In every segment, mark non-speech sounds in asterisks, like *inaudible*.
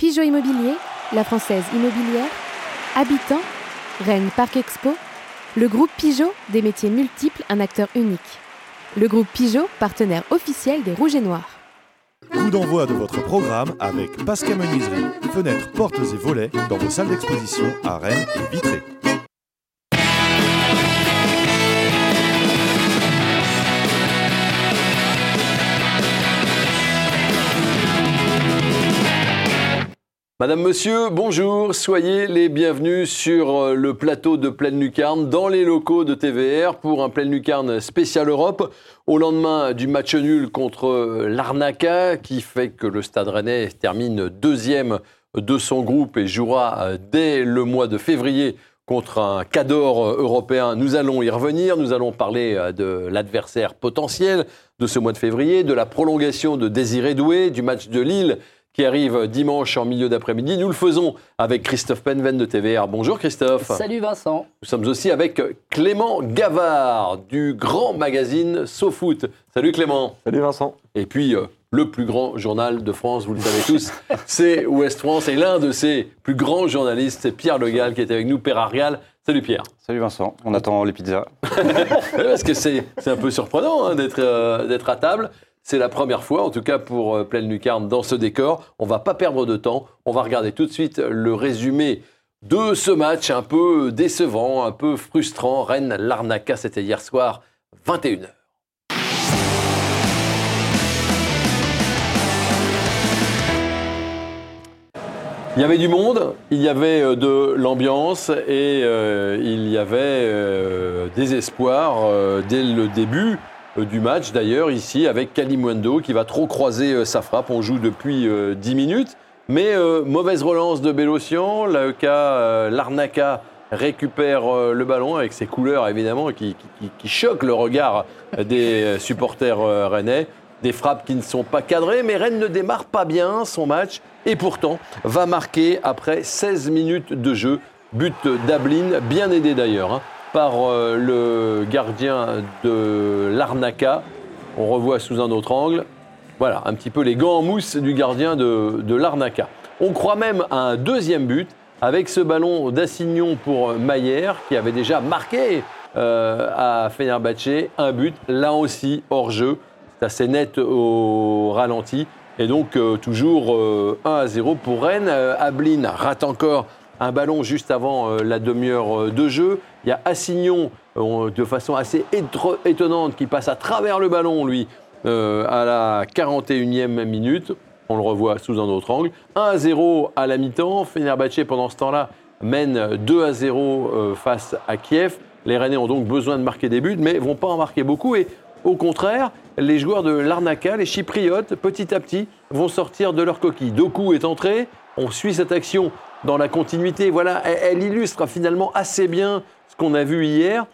Pigeot Immobilier, la française immobilière, Habitant, Rennes Parc Expo, le groupe Pigeot, des métiers multiples, un acteur unique. Le groupe Pigeot, partenaire officiel des Rouges et Noirs. Coup d'envoi de votre programme avec Pascal Menuiserie, fenêtres, portes et volets dans vos salles d'exposition à Rennes et Vitré. Madame, Monsieur, bonjour, soyez les bienvenus sur euh, le plateau de Pleine Lucarne, dans les locaux de TVR pour un Pleine Lucarne spécial Europe, au lendemain du match nul contre euh, l'Arnaca, qui fait que le Stade Rennais termine deuxième de son groupe et jouera euh, dès le mois de février contre un cador européen. Nous allons y revenir, nous allons parler de l'adversaire potentiel de ce mois de février, de la prolongation de Désiré Doué, du match de Lille qui arrive dimanche en milieu d'après-midi. Nous le faisons avec Christophe Penven de TVR. Bonjour Christophe. Salut Vincent. Nous sommes aussi avec Clément Gavard du grand magazine SoFoot. Salut Clément. Salut Vincent. Et puis euh, le plus grand journal de France, vous le savez tous, *laughs* c'est Ouest France. Et l'un de ses plus grands journalistes, c'est Pierre Le Gall qui est avec nous, Père Arial. Salut Pierre. Salut Vincent, on attend les pizzas. *laughs* Parce que c'est un peu surprenant hein, euh, d'être à table. C'est la première fois, en tout cas pour euh, Pleine Lucarne, dans ce décor. On va pas perdre de temps. On va regarder tout de suite le résumé de ce match un peu décevant, un peu frustrant. Rennes-Larnaca, c'était hier soir, 21h. Il y avait du monde, il y avait euh, de l'ambiance et euh, il y avait des espoirs dès le début. Euh, du match d'ailleurs ici avec Kalimwendo qui va trop croiser euh, sa frappe. On joue depuis 10 euh, minutes. Mais mauvaise relance de Bélocian. L'AEK, l'Arnaca récupère le ballon avec ses couleurs évidemment qui, choquent le regard des supporters rennais. Des frappes qui ne sont pas cadrées, mais Rennes ne démarre pas bien son match et pourtant va marquer après 16 minutes de jeu. But d'Ablin, bien aidé d'ailleurs. Hein par euh, le gardien de l'Arnaca. On revoit sous un autre angle. Voilà, un petit peu les gants en mousse du gardien de, l'Arnaca. On croit même à un deuxième but avec ce ballon d'Assignon pour Maillère qui avait déjà marqué euh, à Fenerbahce un but, là aussi hors jeu. C'est assez net au ralenti. Et donc euh, toujours 1 à 0 pour Rennes. Ablin rate encore un ballon juste avant la demi-heure de jeu. Il y a Assignon, euh, de façon assez étonnante, qui passe à travers le ballon, lui, euh, à la 41e minute. On le revoit sous un autre angle. 1 à 0 à la mi-temps. Fenerbahce, pendant ce temps-là, mène 2 à 0 euh, face à Kiev. Les Rennais ont donc besoin de marquer des buts, mais ne vont pas en marquer beaucoup. Et au contraire, les joueurs de l'Arnaca, les Chypriotes, petit à petit, vont sortir de leur coquille. Doku est entré. On suit cette action dans la continuité. Voilà, elle illustre finalement assez bien qu'on a vu hier,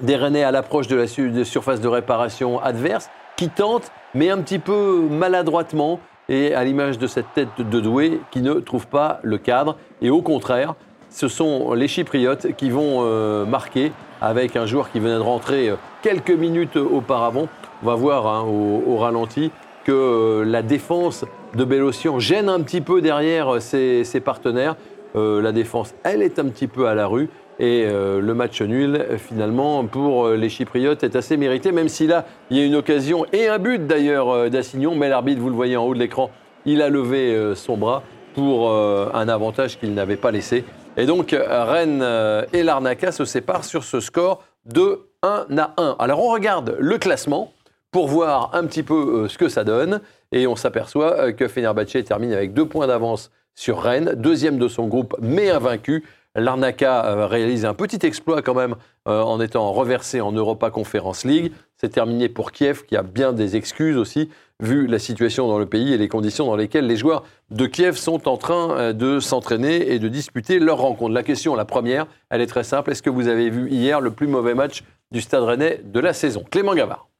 des Rennais à l'approche de la surface de réparation adverse, qui tentent, mais un petit peu maladroitement, et à l'image de cette tête de Doué, qui ne trouve pas le cadre. Et au contraire, ce sont les Chypriotes qui vont euh, marquer avec un joueur qui venait de rentrer euh, quelques minutes auparavant. On va voir hein, au, ralenti que euh, la défense de Bélocian gêne un petit peu derrière ses, partenaires. la défense, elle est un petit peu à la rue. Et euh, le match nul, finalement, pour euh, les Chypriotes est assez mérité, même si là, il y a une occasion et un but d'ailleurs euh, d'Assignon. Mais l'arbitre, vous le voyez en haut de l'écran, il a levé son bras pour un avantage qu'il n'avait pas laissé. Et donc, Rennes et l'Arnaca se séparent sur ce score de 1 à 1. Alors, on regarde le classement pour voir un petit peu ce que ça donne. Et on s'aperçoit que Fenerbahce termine avec deux points d'avance sur Rennes, deuxième de son groupe, mais invaincu. L'Arnaca euh, réalise un petit exploit quand même euh, en étant reversé en Europa Conference League. C'est terminé pour Kiev, qui a bien des excuses aussi, vu la situation dans le pays et les conditions dans lesquelles les joueurs de Kiev sont en train euh, de s'entraîner et de disputer leur rencontre. La question, la première, elle est très simple. Est-ce que vous avez vu hier le plus mauvais match du Stade Rennais de la saison? Clément Gavard.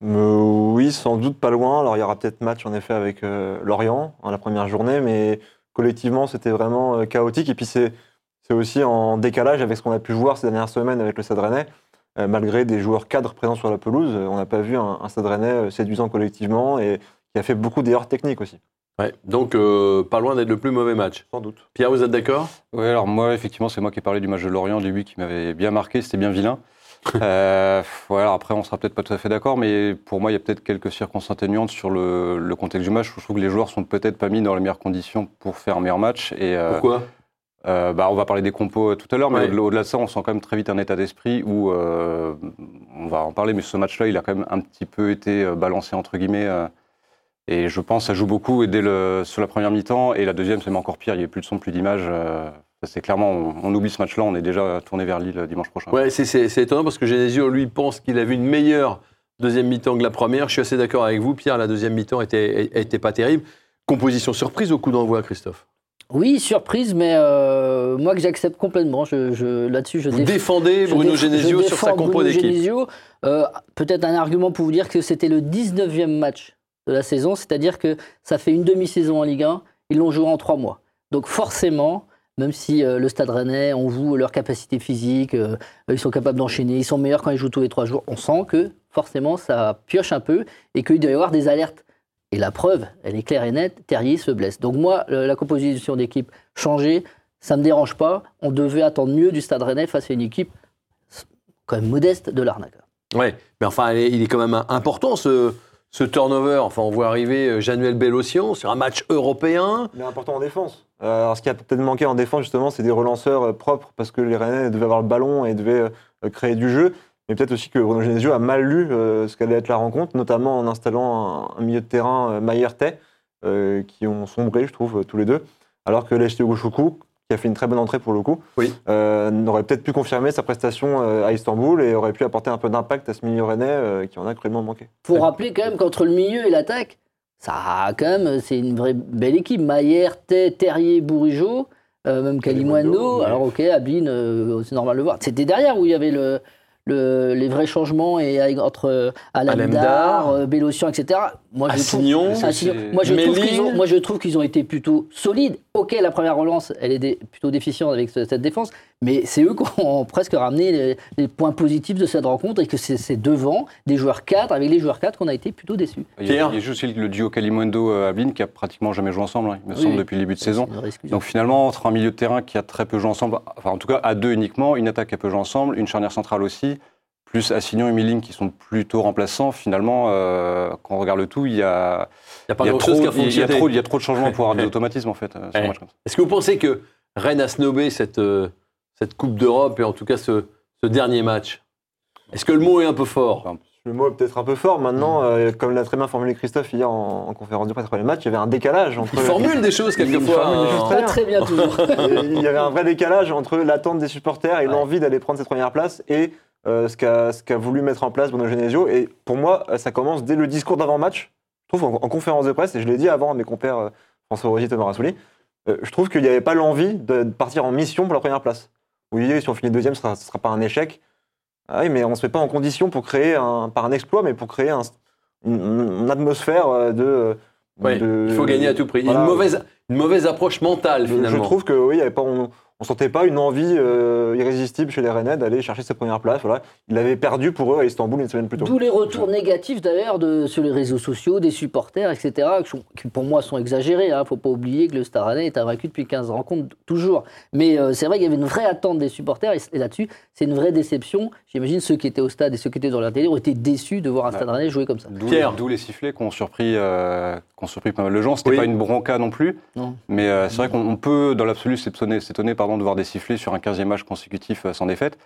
Oui, sans doute pas loin. Alors il y aura peut-être match en effet avec Lorient en la première journée, mais collectivement c'était vraiment chaotique. Et puis c'est aussi en décalage avec ce qu'on a pu voir ces dernières semaines avec le Stade Rennais. Euh, malgré des joueurs cadres présents sur la pelouse, on n'a pas vu un, Stade Rennais euh, séduisant collectivement et qui a fait beaucoup d'erreurs techniques aussi. Ouais, donc euh, pas loin d'être le plus mauvais match. Sans doute. Pierre, vous êtes d'accord? Oui, alors moi, effectivement, c'est moi qui ai parlé du match de Lorient au début qui m'avait bien marqué, c'était bien vilain. *laughs* euh, après, on sera peut-être pas tout à fait d'accord, mais pour moi, il y a peut-être quelques circonstances atténuantes sur le, le contexte du match. Je trouve que les joueurs sont peut-être pas mis dans les meilleures conditions pour faire un meilleur match. Et, euh, Pourquoi? euh, bah, on va parler des compos tout à l'heure, mais Ouais. au-delà- de ça, on sent quand même très vite un état d'esprit où, on va en parler, mais ce match-là, il a quand même un petit peu été balancé, entre guillemets. et je pense que ça joue beaucoup et dès le, sur la première mi-temps. Et la deuxième, c'est même encore pire, il n'y a plus de son, plus d'image. C'est clairement, on, on oublie ce match-là, on est déjà tourné vers Lille euh, dimanche prochain. Ouais, c'est- c'est c'est étonnant parce que Genesio, lui, pense qu'il a vu une meilleure deuxième mi-temps que la première. Je suis assez d'accord avec vous, Pierre. La deuxième mi-temps était, était pas terrible. Composition surprise au coup d'envoi, Christophe. Oui, surprise, mais euh, moi que j'accepte complètement. Je, je- Là-dessus, je Vous déf- défendez je Bruno déf- Genesio je sur sa compo Bruno d'équipe. Genesio. Euh, Peut-être un argument pour vous dire que c'était le 19e match de la saison, c'est-à-dire que ça fait une demi-saison en Ligue 1, ils l'ont joué en trois mois. Donc forcément, même si euh, le Stade Rennais, on voue leur capacité physique, euh, ils sont capables d'enchaîner, ils sont meilleurs quand ils jouent tous les trois jours, on sent que forcément ça pioche un peu et qu'il doit y avoir des alertes. Et la preuve, elle est claire et nette, Terrier se blesse. Donc moi, le- la composition d'équipe changée, ça ne me dérange pas. On devait attendre mieux du Stade Rennais face à une équipe quand même modeste de l'Arnaque. Ouais, mais enfin, il est- il est quand même important ce, ce turnover. Enfin, on voit arriver euh, Januel Bellocian sur un match européen. Il est important en défense. Euh, alors, ce qui a peut-être manqué en défense, justement, c'est des relanceurs euh, propres parce que les Rennais devaient avoir le ballon et devaient euh, créer du jeu. Mais peut-être aussi que Bruno Genesio a mal lu euh, ce qu'allait être la rencontre, notamment en installant un, un milieu de terrain euh, Maillertais, euh, qui ont sombré, je trouve, euh, tous les deux. Alors que Gouchoukou, qui a fait une très bonne entrée pour le coup, Oui. euh, n'aurait peut-être pu confirmer sa prestation euh, à Istanbul et aurait pu apporter un peu d'impact à ce milieu rennais euh, qui en a cruellement manqué. faut rappeler quand même qu'entre le milieu et l'attaque, ça a quand même, c'est une vraie belle équipe. Maillère, Terrier, Bourigeau, euh, même ouais. Alors ok, Ablin, euh, c'est normal de le voir. C'était derrière où il y avait le, le- les vrais changements et entre euh, Alemdar, euh, Bélocian, etc. Moi, je trouve- Assignon. Moi, je trouve Méline. qu'ils ont, moi, je trouve qu'ils ont été plutôt solides. Ok, la première relance, elle est dé- plutôt déficiente avec ce- cette défense, mais c'est eux qui ont *laughs* presque ramené les, les points positifs de cette rencontre et que c'est c'est devant des joueurs 4, avec les joueurs 4 qu'on a été plutôt déçus. Il y, a, il y a juste le duo Kalimundo-Ablin qui a pratiquement jamais joué ensemble, hein, il me Oui, semble, oui. depuis le début de saison. Donc finalement, entre un milieu de terrain qui a très peu joué ensemble, enfin en tout cas à deux uniquement, une attaque qui a peu joué ensemble, une charnière centrale aussi, plus Assignon et Miling qui sont plutôt remplaçants, finalement, euh, quand on regarde le tout, il y a, Il n'y a pas il y a grand-chose trop, qui a il y a trop- il y a trop de changements pour avoir des *laughs* automatismes en fait euh, sur un Ouais. match comme ça. Est-ce que vous pensez que Rennes a snobé cette, euh, cette Coupe d'Europe et en tout cas ce, ce dernier match Est-ce que le mot est un peu fort? Le mot est peut-être un peu fort. Maintenant, euh, comme l'a très bien formulé Christophe hier en, en conférence de presse après le match, il y avait un décalage entre. Il formule des choses quelquefois. hein. très bien. très bien toujours. *laughs* Il y avait un vrai décalage entre l'attente des supporters et Ouais. l'envie d'aller prendre cette première place et euh, ce qu'a ce qu'a voulu mettre en place Bruno Genesio. Et pour moi, euh, ça commence dès le discours d'avant-match. Je trouve en, en conférence de presse, et je l'ai dit avant à mes compères euh, François Rosier et Thomas Rassouli, euh, je trouve qu'il n'y avait pas l'envie de, de partir en mission pour la première place. Oui, si on finit deuxième, ce ne sera, pas un échec. Ah oui, mais on ne se met pas en condition pour créer, un, par un exploit, mais pour créer un- une, une atmosphère euh, de. Il faut gagner à tout prix. Il y a Voilà. Une, mauvaise, une mauvaise approche mentale Je, finalement. je trouve que oui, il y avait pas, on, on sentait pas une envie euh, irrésistible chez les Rennais d'aller chercher cette première place. Voilà. Ils l'avaient perdu pour eux à Istanbul une semaine plus tôt. D'où les retours négatifs d'ailleurs sur les réseaux sociaux, des supporters, etc., qui, sont- qui, pour moi sont exagérés. Il ne faut pas oublier que le Stade Rennais est invaincu depuis 15 rencontres, toujours. Mais euh, c'est vrai qu'il y avait une vraie attente des supporters, et, et là-dessus, c'est une vraie déception. J'imagine ceux qui étaient au stade et ceux qui étaient dans la télé ont été déçus de voir un Ouais. Stade Rennais jouer comme ça. D'où Pierre. les, d'où les sifflets qui ont surpris, euh, surpris pas mal de gens. C'était Oui. pas une bronca non plus, Non. mais euh, c'est vrai qu'on on peut, dans l'absolu, s'étonner, s'étonner pardon, de voir des sifflets sur un 15e match consécutif euh, sans défaite.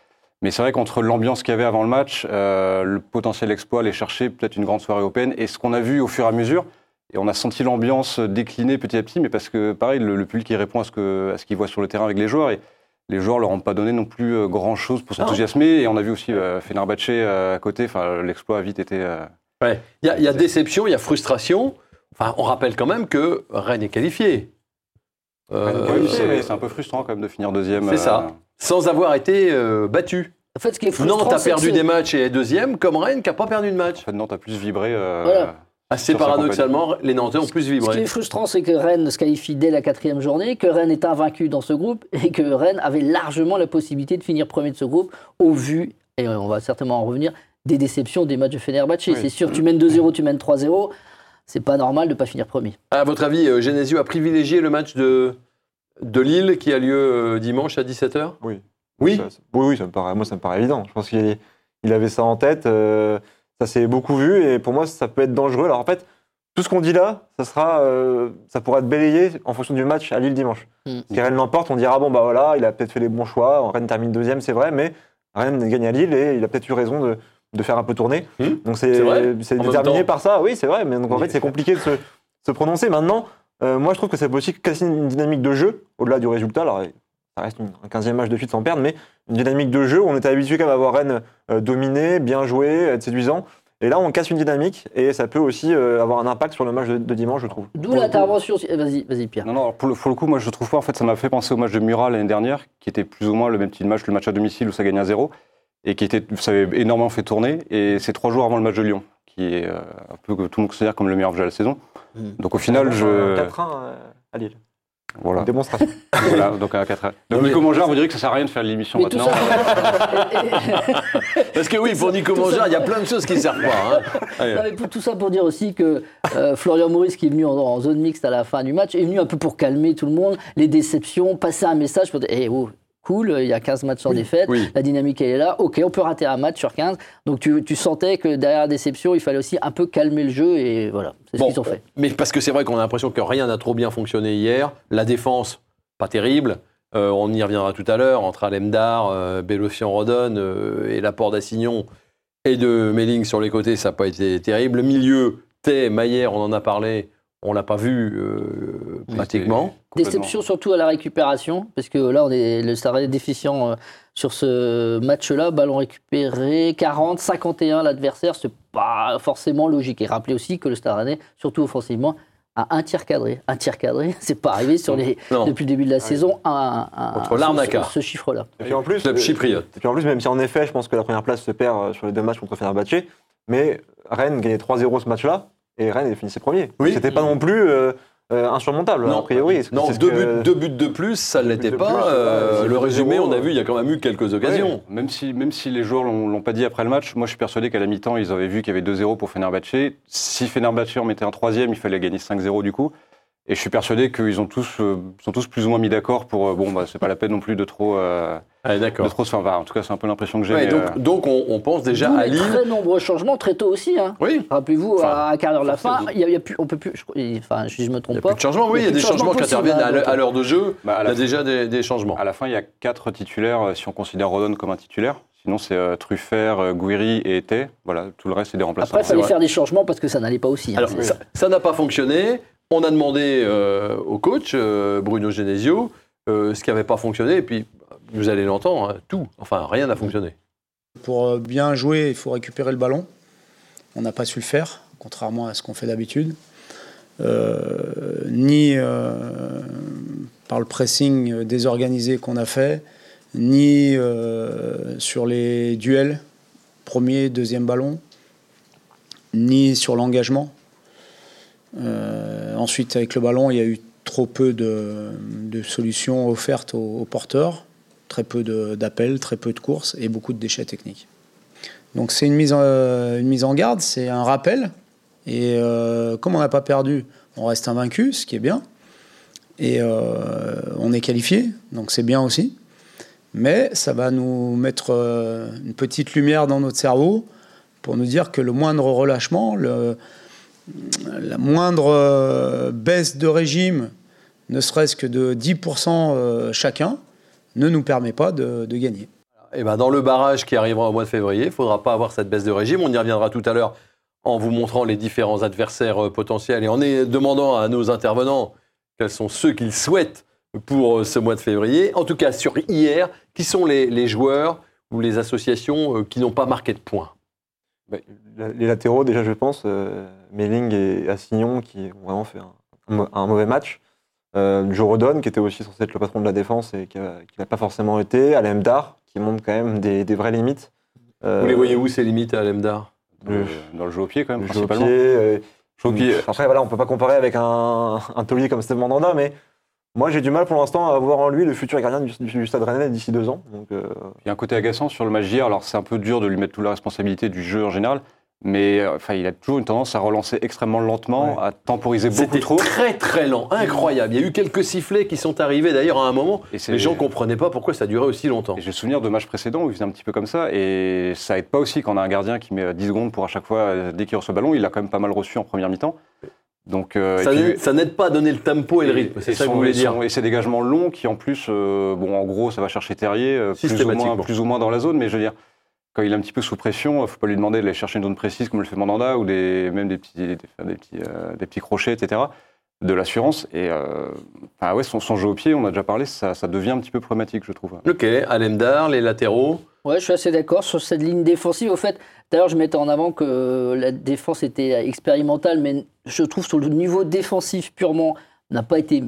Mais c'est vrai qu'entre l'ambiance qu'il y avait avant le match, euh, le potentiel exploit, aller chercher peut-être une grande soirée européenne, et ce qu'on a vu au fur et à mesure, et on a senti l'ambiance décliner petit à petit, mais parce que, pareil, le, le public il répond à ce que- à ce qu'il voit sur le terrain avec les joueurs, et les joueurs leur ont pas donné non plus euh, grand-chose pour s'enthousiasmer, et on a vu aussi euh, Fenerbahçe euh, à côté, enfin, l'exploit a vite été... euh, Ouais. Il y, a- il y a déception, il y a frustration. Enfin, on rappelle quand même que Rennes est qualifié. Euh, Oui, c'est c'est un peu frustrant quand même de finir deuxième. C'est ça. sans avoir été euh, battu. En fait, ce qui est frustrant, Nantes a que perdu des matchs et est deuxième, comme Rennes qui n'a pas perdu de match. En fait, Nantes a plus vibré. euh, Voilà. Assez sa paradoxalement, les Nantais ont plus Ce qui vibré. est frustrant, c'est que Rennes se qualifie dès la quatrième journée, que Rennes est invaincu dans ce groupe et que Rennes avait largement la possibilité de finir premier de ce groupe au vu, et on va certainement en revenir, des déceptions des matchs de Fenerbahçe. Oui. C'est sûr, tu mènes 2-0, tu mènes 3-0. C'est pas normal de pas finir premier. À votre avis, euh, Genesio a privilégié le match de, de Lille qui a lieu euh, dimanche à 17h Oui. Oui? Ça- ça- oui, oui, ça me paraît, moi ça me paraît évident. Je pense qu'il il avait ça en tête. euh, ça s'est beaucoup vu et pour moi ça peut être dangereux. Alors en fait, tout ce qu'on dit là, ça sera, euh, ça pourra être balayé en fonction du match à Lille dimanche. Mm. Si Rennes l'emporte, on dira bon bah voilà, il a peut-être fait les bons choix. Rennes termine deuxième, c'est vrai, mais Rennes gagne à Lille et il a peut-être eu raison de, de faire un peu tourner. Mm. Donc C'est déterminé par ça. Oui, c'est vrai, mais donc en fait c'est compliqué de se, se prononcer. Maintenant, euh, moi je trouve que ça peut aussi casser une dynamique de jeu au-delà du résultat. Alors ça reste une- un 15e match de suite sans perdre, mais une dynamique de jeu où on était habitué quand même à voir Rennes euh, dominer, bien jouer, être séduisant. Et là, on casse une dynamique et ça peut aussi euh, avoir un impact sur le match de, de dimanche, je trouve. D'où l'intervention. eh, Vas-y, vas-y Pierre. Non, non, pour le, pour le coup, moi je trouve pas, en fait, ça m'a fait penser au match de Murat l'année dernière, qui était plus ou moins le même petit match, le match à domicile où ça gagnait à zéro, et qui était, ça avait énormément fait tourner, et c'est trois jours avant le match de Lyon, qui est euh, un peu que tout le monde considère comme le meilleur jeu de la saison. Mm. Donc au final, je. 4-1 euh, à Lille. Voilà, Démonstration. voilà donc à 4 Donc Nico Mangard, vous direz que ça sert à rien de faire l'émission maintenant. ça. *laughs* Parce que oui, pour Nico Mangard, il y a plein de choses qui ne servent pas. hein. Allez. Non, mais pour- tout ça pour dire aussi que euh, Florian Maurice, qui est venu en, en zone mixte à la fin du match, est venu un peu pour calmer tout le monde, les déceptions, passer un message pour dire Eh oh, cool, il y a 15 matchs sans défaite, oui. la dynamique elle est là, ok, on peut rater un match sur 15. Donc tu, tu sentais que derrière la déception, il fallait aussi un peu calmer le jeu et voilà, c'est ce qu'ils ont fait. Mais parce que c'est vrai qu'on a l'impression que rien n'a trop bien fonctionné hier. La défense, pas terrible. Euh, on y reviendra tout à l'heure, entre Alemdar, euh, Bélocian-Rodon euh, et l'apport d'Assignon et de Melling sur les côtés, ça n'a pas été terrible. Le milieu, Tay, Maillère, on en a parlé, on l'a pas vu euh, pratiquement. Déception surtout à la récupération, parce que là, on est, le Stade Rennais est déficient euh, sur ce match-là. Ballon récupéré, 40, 51 l'adversaire, c'est pas forcément logique. Et rappelez aussi que le Stade Rennais, surtout offensivement, a un tir cadré. Un tir cadré, *laughs* c'est pas arrivé sur les, Non. depuis le début de la saison. Un, un- Contre ce- Larnaca. Ce, ce chiffre-là. Et puis en plus, Club euh, chypriote. Et puis en plus, même si en effet, je pense que la première place se perd sur les deux matchs contre Fenerbahçe, mais Rennes gagnait 3-0 ce match-là, et Rennes finissait premier. Oui. C'était pas non plus euh, euh, insurmontable, Non. a priori. Non, deux, que- buts, deux buts de plus, ça ne l'était pas. plus, Euh, le résumé, on a vu, il y a quand même eu quelques occasions. Même si, même si les joueurs l'ont l'ont pas dit après le match, moi je suis persuadé qu'à la mi-temps, ils avaient vu qu'il y avait 2-0 pour Fenerbahçe. Si Fenerbahçe en mettait un troisième, il fallait gagner 5-0 du coup. Et je suis persuadé qu'ils ont tous, euh, sont tous plus ou moins mis d'accord pour. euh, bon, bah, c'est pas la peine non plus de trop. euh, de d'accord. trop se enfin, en tout cas, c'est un peu l'impression que j'ai. Ouais, donc, euh, donc on, on pense déjà D'où à Lille. très nombreux changements très tôt aussi. hein. Oui, Rappelez-vous, Enfin, à un quart d'heure de la fin, il y a, y plus, on peut plus. Je, enfin, si je me il trompe n'y a pas. plus de changement. Oui, il y a des de changements qui interviennent à hein, l'heure- à l'heure de jeu. bah, Il y a déjà des, des changements. à la fin, il y a quatre titulaires si on considère Rodon comme un titulaire. Sinon, c'est euh, Truffert, euh, Gouiri et Été. Voilà, tout le reste, c'est des remplaçants. Après, il fallait faire des changements parce que ça n'allait pas aussi. hein. Alors, ça n'a pas fonctionné. On a demandé euh, au coach, euh, Bruno Genesio, euh, ce qui n'avait pas fonctionné. Et puis, vous allez l'entendre, hein, tout. Enfin, rien n'a fonctionné. Pour bien jouer, il faut récupérer le ballon. On n'a pas su le faire, contrairement à ce qu'on fait d'habitude. Ni par le pressing désorganisé qu'on a fait, ni sur les duels, premier, deuxième ballon, ni sur l'engagement. Euh, ensuite, avec le ballon, il y a eu trop peu de, solutions offertes aux, porteurs, très peu d'appels, très peu de courses et beaucoup de déchets techniques. Donc c'est une, mise en- en garde, c'est un rappel. Et euh, comme on n'a pas perdu, on reste invaincu, ce qui est bien. Et euh, on est qualifié, donc c'est bien aussi. Mais ça va nous mettre euh, une petite lumière dans notre cerveau pour nous dire que le moindre relâchement, la moindre euh, baisse de régime, ne serait-ce que de 10% euh, chacun, ne nous permet pas de, de gagner. Et ben, dans le barrage qui arrivera au mois de février, il ne faudra pas avoir cette baisse de régime. On y reviendra tout à l'heure en vous montrant les différents adversaires euh, potentiels et en demandant à nos intervenants quels sont ceux qu'ils souhaitent pour ce mois de février. En tout cas, sur hier, qui sont les, les joueurs ou les associations qui n'ont pas marqué de points? La- les latéraux, déjà, je pense, euh, Melling et Assignon, qui ont vraiment fait un, un mau- un mauvais match. Euh, Joe Rodon, qui était aussi censé être le patron de la défense et qui n'a pas forcément été. Alem Dar, qui montre quand même des, des vraies limites. Euh, Vous les voyez où ces limites à Lemdar Dans le, dans le jeu au pied, quand même, le jeu au principalement. pied, euh, Jeu au pied. Après, voilà, on peut pas comparer avec un, un taulier comme Steve Mandanda, mais moi, j'ai du mal pour l'instant à voir en lui le futur gardien du, du Stade Rennais d'ici deux ans. Donc, euh, Il y a un côté agaçant sur le match d'hier. Alors, c'est un peu dur de lui mettre toute la responsabilité du jeu en général. Mais euh, enfin, il a toujours une tendance à relancer extrêmement lentement, à temporiser beaucoup C'était trop. très très lent, incroyable. Il y a eu quelques sifflets qui sont arrivés d'ailleurs à un moment. Et Les gens comprenaient pas pourquoi ça durait aussi longtemps. Et J'ai le souvenir de matchs précédents où il faisait un petit peu comme ça, et ça aide pas aussi quand on a un gardien qui met 10 secondes pour à chaque fois, euh, dès qu'il reçoit le ballon, il a quand même pas mal reçu en première mi-temps. Donc, euh, Ça n'aide- pas à donner le tempo et le rythme, c'est ça que vous voulez dire. son- Et ses dégagements longs qui en plus, euh, bon en gros ça va chercher Terrier, euh, plus, ou moins, Systématiquement. plus ou moins dans la zone, mais je veux dire, quand il est un petit peu sous pression, il faut pas lui demander d'aller chercher une zone précise comme le fait Mandanda ou des, même des petits, des, petits, euh, des petits crochets, etc. De l'assurance. Et euh, ouais, son, son jeu au pied, on a déjà parlé, ça, ça devient un petit peu problématique, je trouve. Ok, Alemdar, les latéraux. Ouais, je suis assez d'accord sur cette ligne défensive. Au fait, d'ailleurs, je mettais en avant que la défense était expérimentale, mais je trouve sur le niveau défensif purement n'a pas été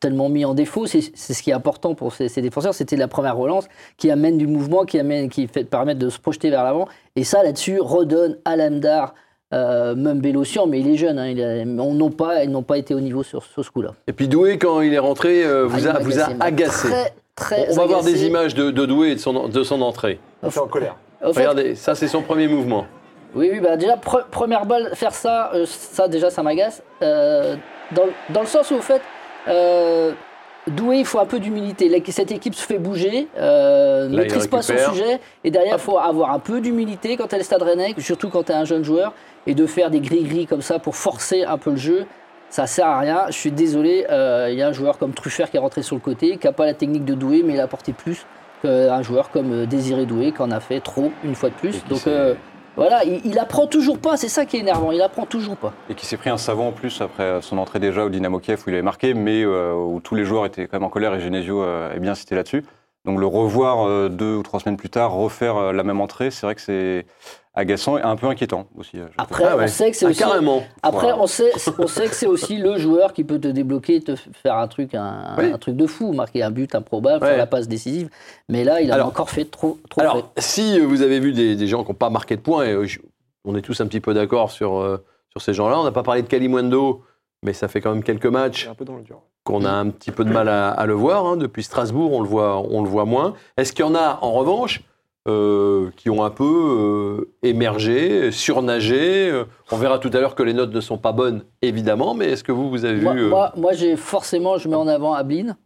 tellement mis en défaut. C'est c'est ce qui est important pour ces, ces défenseurs. C'était la première relance qui amène du mouvement, qui amène, qui fait permettre de se projeter vers l'avant. Et ça, là-dessus, redonne Alamdar, euh, même Bélocian, mais il est jeune. hein, il a- on n'ont pas, ils n'ont pas été au niveau sur, sur ce coup-là. Et puis Doué, quand il est rentré, euh, Ah, vous, a, vous a agacé. Très, très On va voir des images de, de Doué et de son, de son entrée. Il était en colère. Au fait, Regardez, ça c'est son premier mouvement. Oui, oui, bah déjà, pre- première balle, faire ça, euh, ça déjà, ça m'agace. Euh, dans, dans le sens où, au fait, euh, Doué, il faut un peu d'humilité. Cette équipe se fait bouger, euh, il maîtrise pas son sujet, et derrière, il faut avoir un peu d'humilité quand elle est Stade Rennais, surtout quand tu es un jeune joueur, et de faire des gris-gris comme ça pour forcer un peu le jeu. Ça sert à rien. Je suis désolé, euh, il y a un joueur comme Truffert qui est rentré sur le côté, qui n'a pas la technique de Doué, mais il a apporté plus qu'un joueur comme euh, Désiré Doué, qui en a fait trop une fois de plus. Donc euh, voilà, il, apprend toujours pas, c'est ça qui est énervant, il apprend toujours pas. Et qui s'est pris un savant en plus après son entrée déjà au Dynamo Kiev où il avait marqué, mais euh, où tous les joueurs étaient quand même en colère et Genesio euh, est bien cité là-dessus. Donc le revoir euh, deux ou trois semaines plus tard, refaire euh, la même entrée, c'est vrai que c'est agaçant et un peu inquiétant aussi. euh. Après, Ah ouais. on sait que c'est Ah, aussi. carrément. Après, Voilà. on sait, on sait que c'est aussi le joueur qui peut te débloquer, te faire un truc, un, Oui. un truc de fou, marquer un but improbable, Ouais. faire la passe décisive. Mais là, il a Alors- encore fait trop, trop fait. Alors, si vous avez vu des, des gens qui n'ont pas marqué de points, et je- on est tous un petit peu d'accord sur, euh, sur ces gens-là, on n'a pas parlé de Kalimundo, mais ça fait quand même quelques matchs C'est un peu dans le dur. Qu'on a un petit peu de mal à, à le voir. hein. Depuis Strasbourg, on le voit, on le voit moins. Est-ce qu'il y en a, en revanche, euh, qui ont un peu euh, émergé, surnagé euh, On verra tout à l'heure que les notes ne sont pas bonnes, évidemment, mais est-ce que vous, vous avez moi, vu euh, moi, moi, j'ai forcément, je mets en avant Ablin.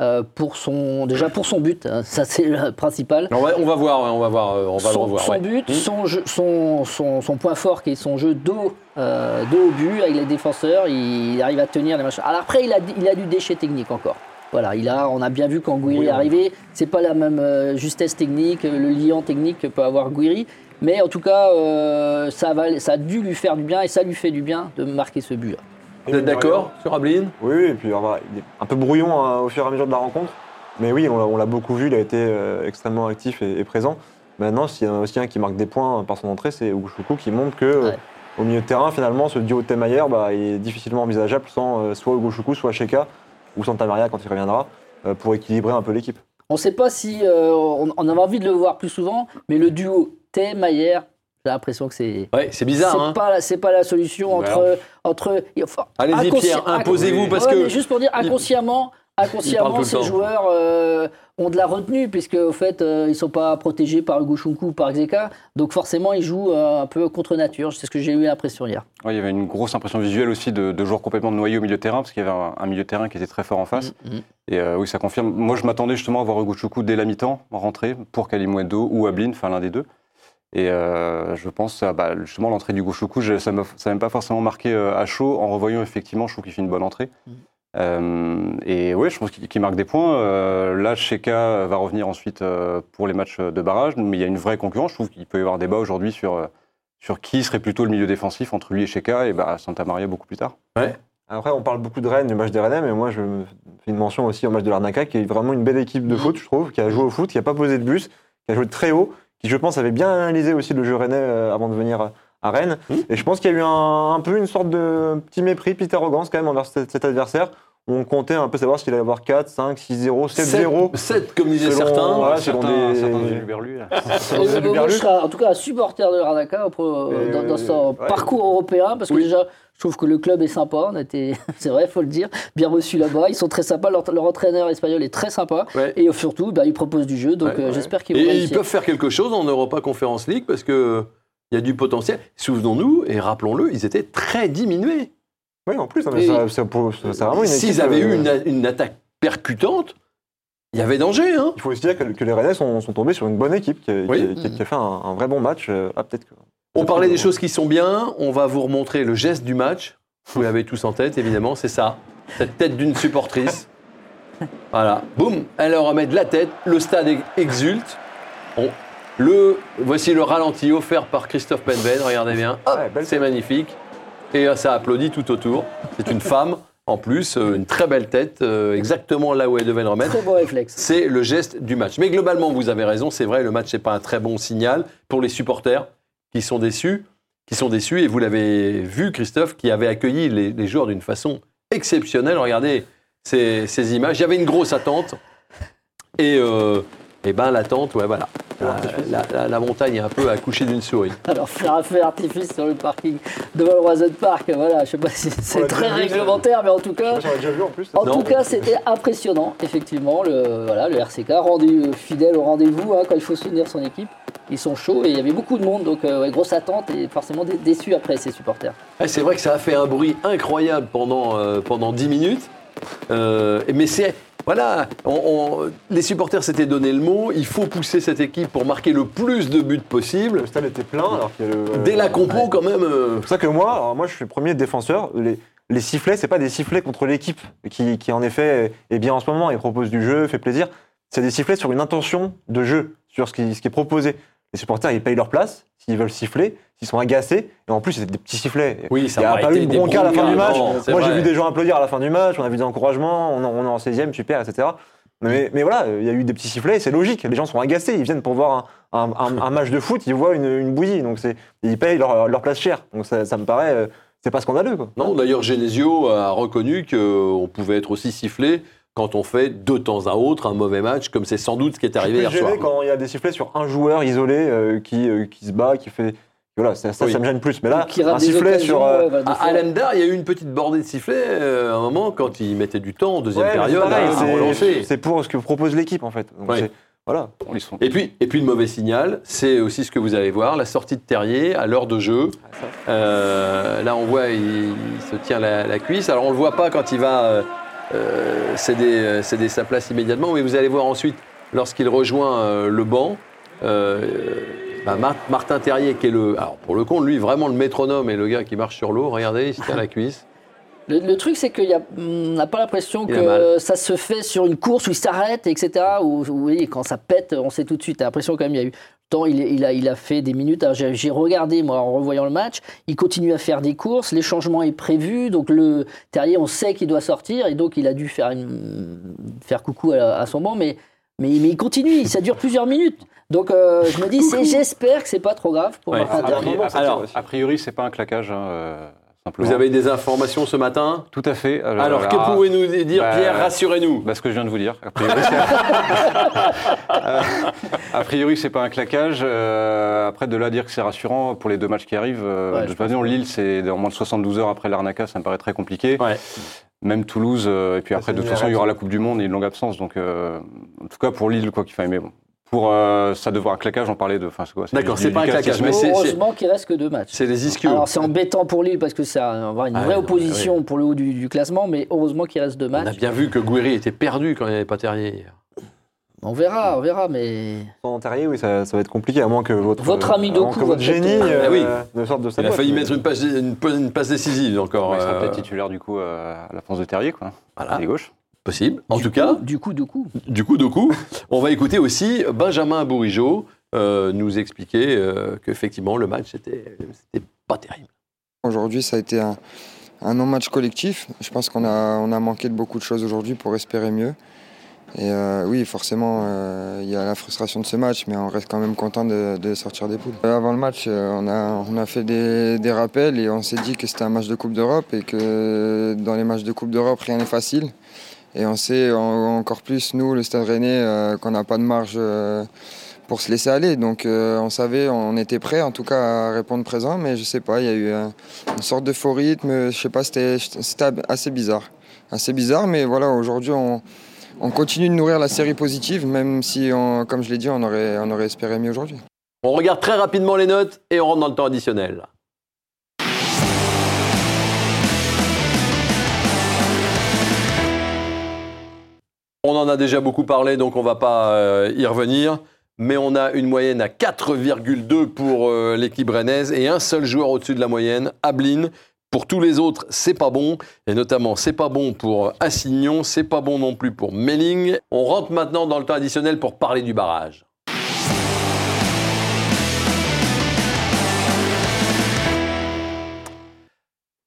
Euh, pour son, déjà pour son but, hein, ça c'est le principal. on, va, on va voir, ouais, on va voir, euh, on va le revoir. son ouais. but, Hmm. son, jeu- son, son, son point fort qui est son jeu dos, euh, dos au but avec les défenseurs, il, arrive à tenir les machins. Alors après, il a, il a du déchet technique encore. Voilà, il a, on a bien vu quand Guiri Oui, est arrivé, c'est pas la même euh, justesse technique, le liant technique que peut avoir Guiri, mais en tout cas, euh, ça, va, ça a dû lui faire du bien et ça lui fait du bien de marquer ce but. Vous êtes d'accord sur Ablin? Oui, et puis il est un peu brouillon hein, au fur et à mesure de la rencontre. Mais oui, on l'a- beaucoup vu, il a été euh, extrêmement actif et, et présent. Maintenant, s'il y en a aussi un qui marque des points par son entrée, c'est Ouchoukou qui montre que euh, Ouais. au milieu de terrain, finalement, ce duo Temayer, bah, est difficilement envisageable sans euh, soit Ouchoukou, soit Sheka ou Santa Maria quand il reviendra, euh, pour équilibrer un peu l'équipe. On ne sait pas si euh, on, on avait envie de le voir plus souvent, mais le duo T-Maillère, j'ai l'impression que c'est. Ouais, c'est bizarre. C'est hein. pas, la- c'est pas la solution entre. entre enfin, Allez-y, inconsci- Pierre, imposez-vous parce Ouais, que. juste pour dire, inconsciemment, inconsciemment le ces joueurs euh, ont de la retenue, puisque au fait, euh, ils sont pas protégés par Hugo Chunkou ou par Xeka. Donc forcément, ils jouent euh, un peu contre nature. C'est ce que j'ai eu l'impression hier. Ouais, il y avait une grosse impression visuelle aussi de, de joueurs complètement noyés au milieu de terrain, parce qu'il y avait un, un milieu de terrain qui était très fort en face. Mhm. Et euh, oui, ça confirme. Moi, je m'attendais justement à voir Hugo Choukou dès la mi-temps, en rentrée, pour Kalimundo ou Ablin, enfin l'un des deux. Et euh, je pense, ah, bah, justement, l'entrée d'Hugo Choukou, je- ça ne m'a ça m'a pas forcément marqué euh, à chaud. En revoyant, effectivement, je trouve qu'il fait une bonne entrée. Mhm. Euh, et ouais, je pense qu'il marque des points. Euh, là, Sheka va revenir ensuite euh, pour les matchs de barrage, mais il y a une vraie concurrence. Je trouve qu'il peut y avoir débat aujourd'hui sur, sur qui serait plutôt le milieu défensif entre lui et Sheka, et bah, Santa Maria beaucoup plus tard. Après, on parle beaucoup de Rennes, du match des Rennais, mais moi, je fais une mention aussi au match de l'Arnaca, qui est vraiment une belle équipe de foot, je trouve, qui a joué au foot, qui n'a pas posé de bus, qui a joué très haut, qui, je pense, avait bien analysé aussi le jeu rennais euh, avant de venir à- à Rennes. Mmh. Et je pense qu'il y a eu un, un peu une sorte de petit mépris, petite arrogance quand même envers cet, cet adversaire. On comptait un peu savoir s'il allait avoir 4, 5, 6-0, 7-0. 7, comme disaient Selon- certains. voilà, selon certains, des- certains selon des euh, *laughs* moi, Berlus. je serais en tout cas un supporter de Radaka dans, Et, dans son ouais. parcours européen, parce que Oui. déjà, je trouve que le club est sympa. On a été, *laughs* c'est vrai, faut le dire, bien reçu là-bas. Ils sont très sympas. Leur, leur entraîneur espagnol est très sympa. Ouais. Et surtout, bah, ils proposent du jeu. Donc Ouais, euh, j'espère qu'ils vont Et ils réussir. peuvent faire quelque chose en Europa Conference League parce que il y a du potentiel. Souvenons-nous, et rappelons-le, ils étaient très diminués. Oui, en plus, ça- ça- ça- c'est vraiment une S'ils avaient eu euh, une, une attaque percutante, il y avait danger. Hein Il faut aussi dire que, que les Rennais sont, sont tombés sur une bonne équipe qui a, Oui. qui a- qui a fait un, un vrai bon match. Euh, Ah, peut-être que. On parlait des choses qui sont bien. On va vous remontrer le geste du match. Vous l'avez tous en tête, évidemment. C'est ça. Cette tête d'une supportrice. Voilà. Boum. Elle leur remet de la tête. Le stade ex- exulte. On- le, voici le ralenti offert par Christophe Penven. Regardez bien. Hop, Ouais, belle c'est magnifique. Et euh, ça applaudit tout autour. C'est une femme, en plus, euh, une très belle tête, euh, exactement là où elle devait le remettre. Très bon réflexe. C'est le geste du match. Mais globalement, vous avez raison, c'est vrai, le match n'est pas un très bon signal pour les supporters qui sont déçus, qui sont déçus. Et vous l'avez vu, Christophe, qui avait accueilli les, les joueurs d'une façon exceptionnelle. Regardez ces, ces images. Il y avait une grosse attente. Et, euh, et ben l'attente, ouais, voilà. La, la- la- la montagne est un peu accouchée d'une souris. *laughs* Alors, faire un feu d'artifice sur le parking devant le Roison Park, voilà, je sais pas si c'est très vu, réglementaire, mais en tout cas, en plus. en Non. tout cas, c'était impressionnant, effectivement. Le, voilà, le RCK, rendu fidèle au rendez-vous hein, quand il faut soutenir son équipe. Ils sont chauds et il y avait beaucoup de monde, donc euh, ouais, grosse attente et forcément dé- déçu après ces supporters. C'est vrai que ça a fait un bruit incroyable pendant, euh, pendant 10 minutes. Euh, mais c'est. Voilà, on- on- les supporters s'étaient donné le mot. Il faut pousser cette équipe pour marquer le plus de buts possible. Le stade était plein. Alors Dès la compo, quand même. euh, C'est pour ça que moi, alors moi, je suis le premier défenseur. Les, les sifflets, c'est pas des sifflets contre l'équipe qui, qui, en effet, est bien en ce moment et propose du jeu, fait plaisir. C'est des sifflets sur une intention de jeu, sur ce qui, ce qui est proposé. Les supporters, ils payent leur place s'ils veulent siffler, s'ils sont agacés. Et en plus, c'est des petits sifflets. Oui, ça Il n'y a pas eu de des bronca à la fin du match. non, Moi, j'ai vu des gens applaudir à la fin du match, on a vu des encouragements, on, est en 16e, super, etc. Mais, mais voilà, il y a eu des petits sifflets, c'est logique. Les gens sont agacés, ils viennent pour voir un, un- un- un match de foot, ils voient une, une bouillie, donc ils payent leur, leur place chère. Donc ça, ça me paraît, euh, c'est pas scandaleux. Quoi. Non, d'ailleurs, Genesio a reconnu qu'on pouvait être aussi sifflé quand on fait de temps à autre un mauvais match, comme c'est sans doute ce qui est arrivé Je hier suis soir. quand il y a des sifflets sur un joueur isolé euh, qui, euh, qui se bat, qui fait. Voilà, ça, ça, Oui. ça me gêne plus. Mais là, un sifflet sur. euh, ouais, des À. Alemdar, il y a eu une petite bordée de sifflets euh, à un moment quand il mettait du temps en deuxième ouais, période c'est- relancer. C'est pour ce que propose l'équipe en fait. Donc Ouais. c'est- Voilà. Ils sont- Et puis, et puis le mauvais signal, c'est aussi ce que vous allez voir, la sortie de Terrier à l'heure de jeu. Euh, là, on voit, il, il se tient la, la cuisse. Alors, on ne le voit pas quand il va euh, euh, céder, céder sa place immédiatement, mais vous allez voir ensuite, lorsqu'il rejoint euh, le banc, euh, bah, Mar- Martin Terrier, qui est le. Alors, pour le compte, lui, vraiment le métronome et le gars qui marche sur l'eau, regardez, il se tient la cuisse. *laughs* Le, le truc, c'est qu'on n'a pas l'impression que ça se fait sur une course où il s'arrête, etc. Où, où, oui, quand ça pète, on sait tout de suite. T'as l'impression quand même il y a eu. Il, il, a, il a fait des minutes. Alors, J'ai j'ai regardé, moi, en revoyant le match. Il continue à faire des courses. Les changements est prévu. Donc, le Terrier, on sait qu'il doit sortir. Et donc, il a dû faire, une, faire coucou à, à son banc. Mais, mais, mais il continue. Ça dure plusieurs minutes. Donc, euh, je me dis, c'est- j'espère que c'est pas trop grave pour Ouais. Martin. A priori, c'est pas un claquage, hein, euh, simplement. Vous avez des informations ce matin Tout à fait. Alors, que ah, pouvez-nous dire, bah, Pierre Rassurez-nous. bah, Ce que je viens de vous dire. A priori, c'est- *laughs* Euh, c'est pas un claquage. Euh, après, de là à dire que c'est rassurant pour les deux matchs qui arrivent. euh, Ouais, de toute façon, Lille, c'est en moins de 72 heures après l'Arnaca, ça me paraît très compliqué. Ouais. Même Toulouse, euh, et puis après, de toute façon, il y aura la Coupe du Monde et une longue absence. Donc, euh, en tout cas, pour Lille, quoi qu'il faille. Mais bon, pour euh, ça devoir un claquage, on parlait de. Enfin, c'est quoi D'accord, c'est pas un claquage, mais c'est- Heureusement qu'il reste que deux matchs. C'est les ischios. Alors c'est embêtant pour Lille parce que ça va avoir une Ah, vraie opposition pour le haut du, du classement, mais heureusement qu'il reste deux On a matchs. bien vu que Guéry était perdu quand il n'y avait pas Terrier hier. On verra, on verra, mais Sans Terrier, oui, ça, ça va être compliqué, à moins que votre, Votre ami à moins Doku votre génie Ah oui. euh, ne sorte de sa Il a failli mais- mettre une passe, une, une passe décisive encore. Ouais, il sera euh, peut-être titulaire du coup euh, à la France de Terrier, quoi. voilà, Côté gauche. Possible. En du tout coup- cas, du coup, du coup. du coup, de coup, on va écouter aussi Benjamin Bourigeau euh, nous expliquer euh, qu'effectivement le match c'était pas terrible. Aujourd'hui, ça a été un, un non-match collectif. Je pense qu'on a, on a manqué de beaucoup de choses aujourd'hui pour espérer mieux. Et euh, oui, forcément, euh, il y a la frustration de ce match, mais on reste quand même content de, de sortir des poules. Euh, Avant le match, euh, on a, on a fait des, des rappels et on s'est dit que c'était un match de Coupe d'Europe et que dans les matchs de Coupe d'Europe, rien n'est facile. Et on sait en- encore plus, nous, le Stade Rennais, euh, qu'on n'a pas de marge euh, pour se laisser aller. Donc euh, on savait, on était prêt en tout cas à répondre présent, mais je sais pas, il y a eu un- une sorte de faux rythme, je sais pas, c'était assez bizarre. Assez bizarre, mais voilà, aujourd'hui on, on continue de nourrir la série positive, même si, comme je l'ai dit, on aurait, on aurait espéré mieux aujourd'hui. On regarde très rapidement les notes et on rentre dans le temps additionnel. On en a déjà beaucoup parlé, donc on ne va pas euh, y revenir. Mais on a une moyenne à 4,2 pour euh, l'équipe rennaise et un seul joueur au-dessus de la moyenne, Ablin. Pour tous les autres, c'est pas bon. Et notamment, c'est pas bon pour Assignon, c'est pas bon non plus pour Melling. On rentre maintenant dans le temps additionnel pour parler du barrage.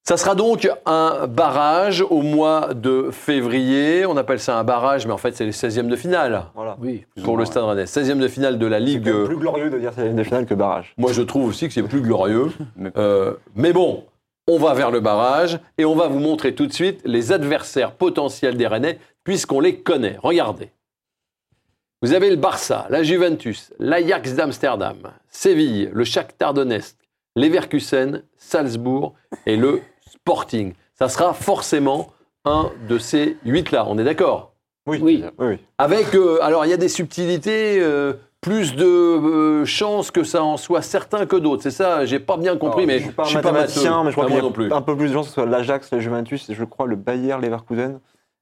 Ça sera donc un barrage au mois de février. On appelle ça un barrage, mais en fait, c'est les 16e de finale Voilà. Oui. pour le Stade Rennais. 16e de finale de la C'est Ligue. quand même plus glorieux de dire c'est une finale que barrage. Moi, je trouve aussi que c'est plus glorieux. *laughs* Mais- Euh, mais bon, on va vers le barrage et on va vous montrer tout de suite les adversaires potentiels des Rennais, puisqu'on les connaît. Regardez. Vous avez le Barça, la Juventus, l'Ajax d'Amsterdam, Séville, le Shakhtar Donetsk, l'Everkusen, Salzbourg et le Sporting. Ça sera forcément un de ces huit-là. On est d'accord? Oui. Oui. Avec, euh, alors il y a des subtilités, euh, plus de euh, chances que ça en soit certain que d'autres. C'est ça, j'ai pas bien compris, Alors, mais je suis pas mathématicien, matheux. mais je crois qu'il y moi a non plus. un peu plus de gens que ce soit l'Ajax, la Juventus et je crois le Bayer Leverkusen,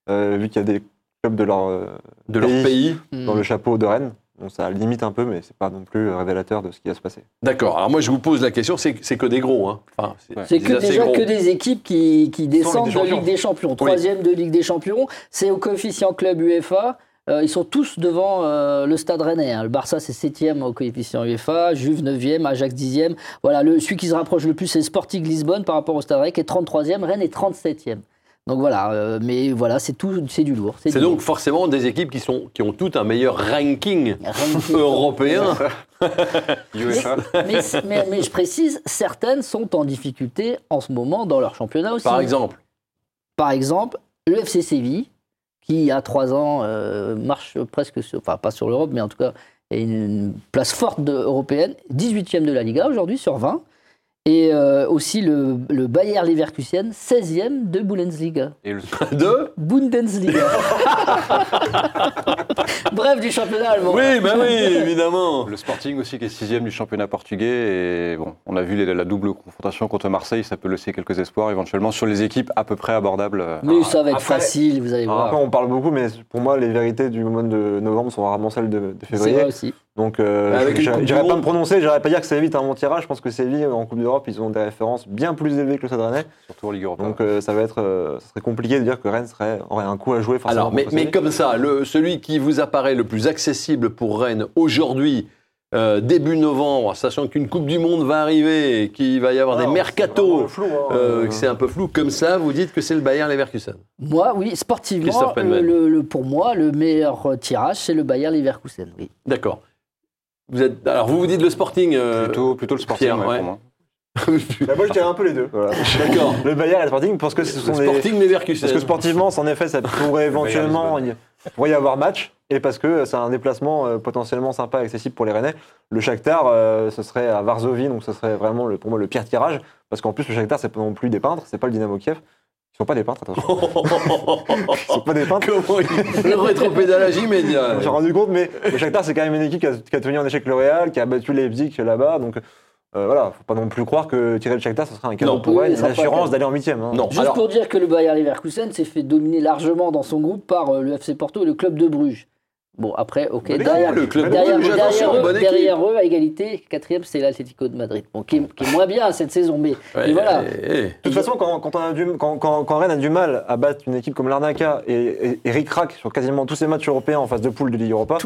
euh, vu qu'il y a des clubs de leur euh, De leur pays. pays. Hmm. dans le chapeau de Rennes. Ça limite un peu, mais c'est pas non plus révélateur de ce qui va se passer. D'accord. Alors moi je vous pose la question, c'est que des gros. Hein. Enfin, Ouais. C'est que déjà gros. que des équipes qui, qui descendent des de. Ligue des Champions. Troisième de Ligue des Champions. C'est au coefficient club UEFA. Euh, ils sont tous devant euh, le Stade Rennais. hein. Le Barça, c'est septième au coefficient UEFA. Juve, 9e. Ajax, 10e. Voilà, le, celui qui se rapproche le plus, c'est Sporting Lisbonne par rapport au Stade Rennais, qui est 33e. Rennes est 37e. Donc voilà, euh, mais voilà, c'est tout, c'est du lourd. C'est donc lourd. forcément des équipes qui, sont, qui ont toutes un meilleur ranking Ranking. européen. UEFA. *laughs* mais, mais- mais je précise, certaines sont en difficulté en ce moment dans leur championnat aussi. Par exemple. Par exemple, le FC Séville, qui il y a trois ans euh, marche presque sur, enfin pas sur l'Europe, mais en tout cas est une place forte de- européenne, 18e de la Liga aujourd'hui sur 20. Et euh, aussi le, le Bayer Leverkusen, 16e de Bundesliga. Et le, *laughs* De Bundesliga. *laughs* Bref, du championnat allemand. Oui, bah oui, évidemment. le Sporting aussi qui est sixième du championnat portugais. Et bon, on a vu les- la double confrontation contre Marseille, ça peut laisser quelques espoirs éventuellement sur les équipes à peu près abordables. Mais ça va être Après- facile, vous allez voir. après, on parle beaucoup, mais pour moi, les vérités du mois de novembre sont rarement celles de, de C'est février. vrai aussi. Donc, euh, une j'irai pas me prononcer, j'irai pas dire que Séville est un bon tirage. Je pense que Séville, en Coupe d'Europe, ils ont des références bien plus élevées que le Stade Rennais. surtout en Ligue Europa. Donc, euh, ça va être, euh, ça serait compliqué de dire que Rennes serait, aurait un coup à jouer forcément. Alors, mais, comme ça, le, celui qui vous apparaît le plus accessible pour Rennes aujourd'hui, euh, début novembre, sachant qu'une Coupe du Monde va arriver et qu'il va y avoir Alors, des c'est mercatos, hein. euh, que c'est un peu flou, comme ça, vous dites que c'est le Bayer Leverkusen. Moi, oui, sportivement, le, le- pour moi, le meilleur tirage, c'est le Bayer Leverkusen. Oui. D'accord. Vous êtes, alors, vous vous dites le Sporting. euh, plutôt, plutôt le Sporting Pierre, ouais, ouais. pour moi. *laughs* Bah, moi, je dirais un peu les deux. Voilà. D'accord. Le Bayer et le Sporting, parce que ce Le sont des, Sporting Leverkusen. Parce que sportivement, en effet, ça pourrait éventuellement il pourrait y avoir match, et parce que c'est un déplacement euh, potentiellement sympa, accessible pour les Rennais. Le Shakhtar, euh, ce serait à Varsovie, donc ce serait vraiment le, pour moi le pire tirage, parce qu'en plus le Shakhtar, c'est pas non plus des peintres, c'est pas le Dynamo Kiev. Ils sont pas des peintres, attention. *laughs* Ils sont pas des peintres. Comment il... Le rétropédalage immédiat. Je me suis rendu compte, mais le Shakhtar, c'est quand même une équipe qui a, qui a tenu en échec le Real, qui a battu Leipzig là-bas, donc euh, voilà, faut pas non plus croire que tirer le Shakhtar, ce serait un cadeau Non. pour Oui, elle, une assurance d'aller en huitième. hein. Non, Juste alors, pour dire que le Bayer Leverkusen s'est fait dominer largement dans son groupe par euh, le FC Porto et le club de Bruges. Bon, après, ok, derrière, le club de derrière, eux, bonne derrière eux, à égalité, quatrième, c'est l'Atlético de Madrid. Bon, qui, est, qui est moins bien cette saison, mais, ouais, mais voilà. De toute façon, quand, quand, on a du- quand, quand- quand Rennes a du mal à battre une équipe comme l'Arnaca et, et, et ric-rac sur quasiment tous ses matchs européens en phase de poule de Ligue Europa,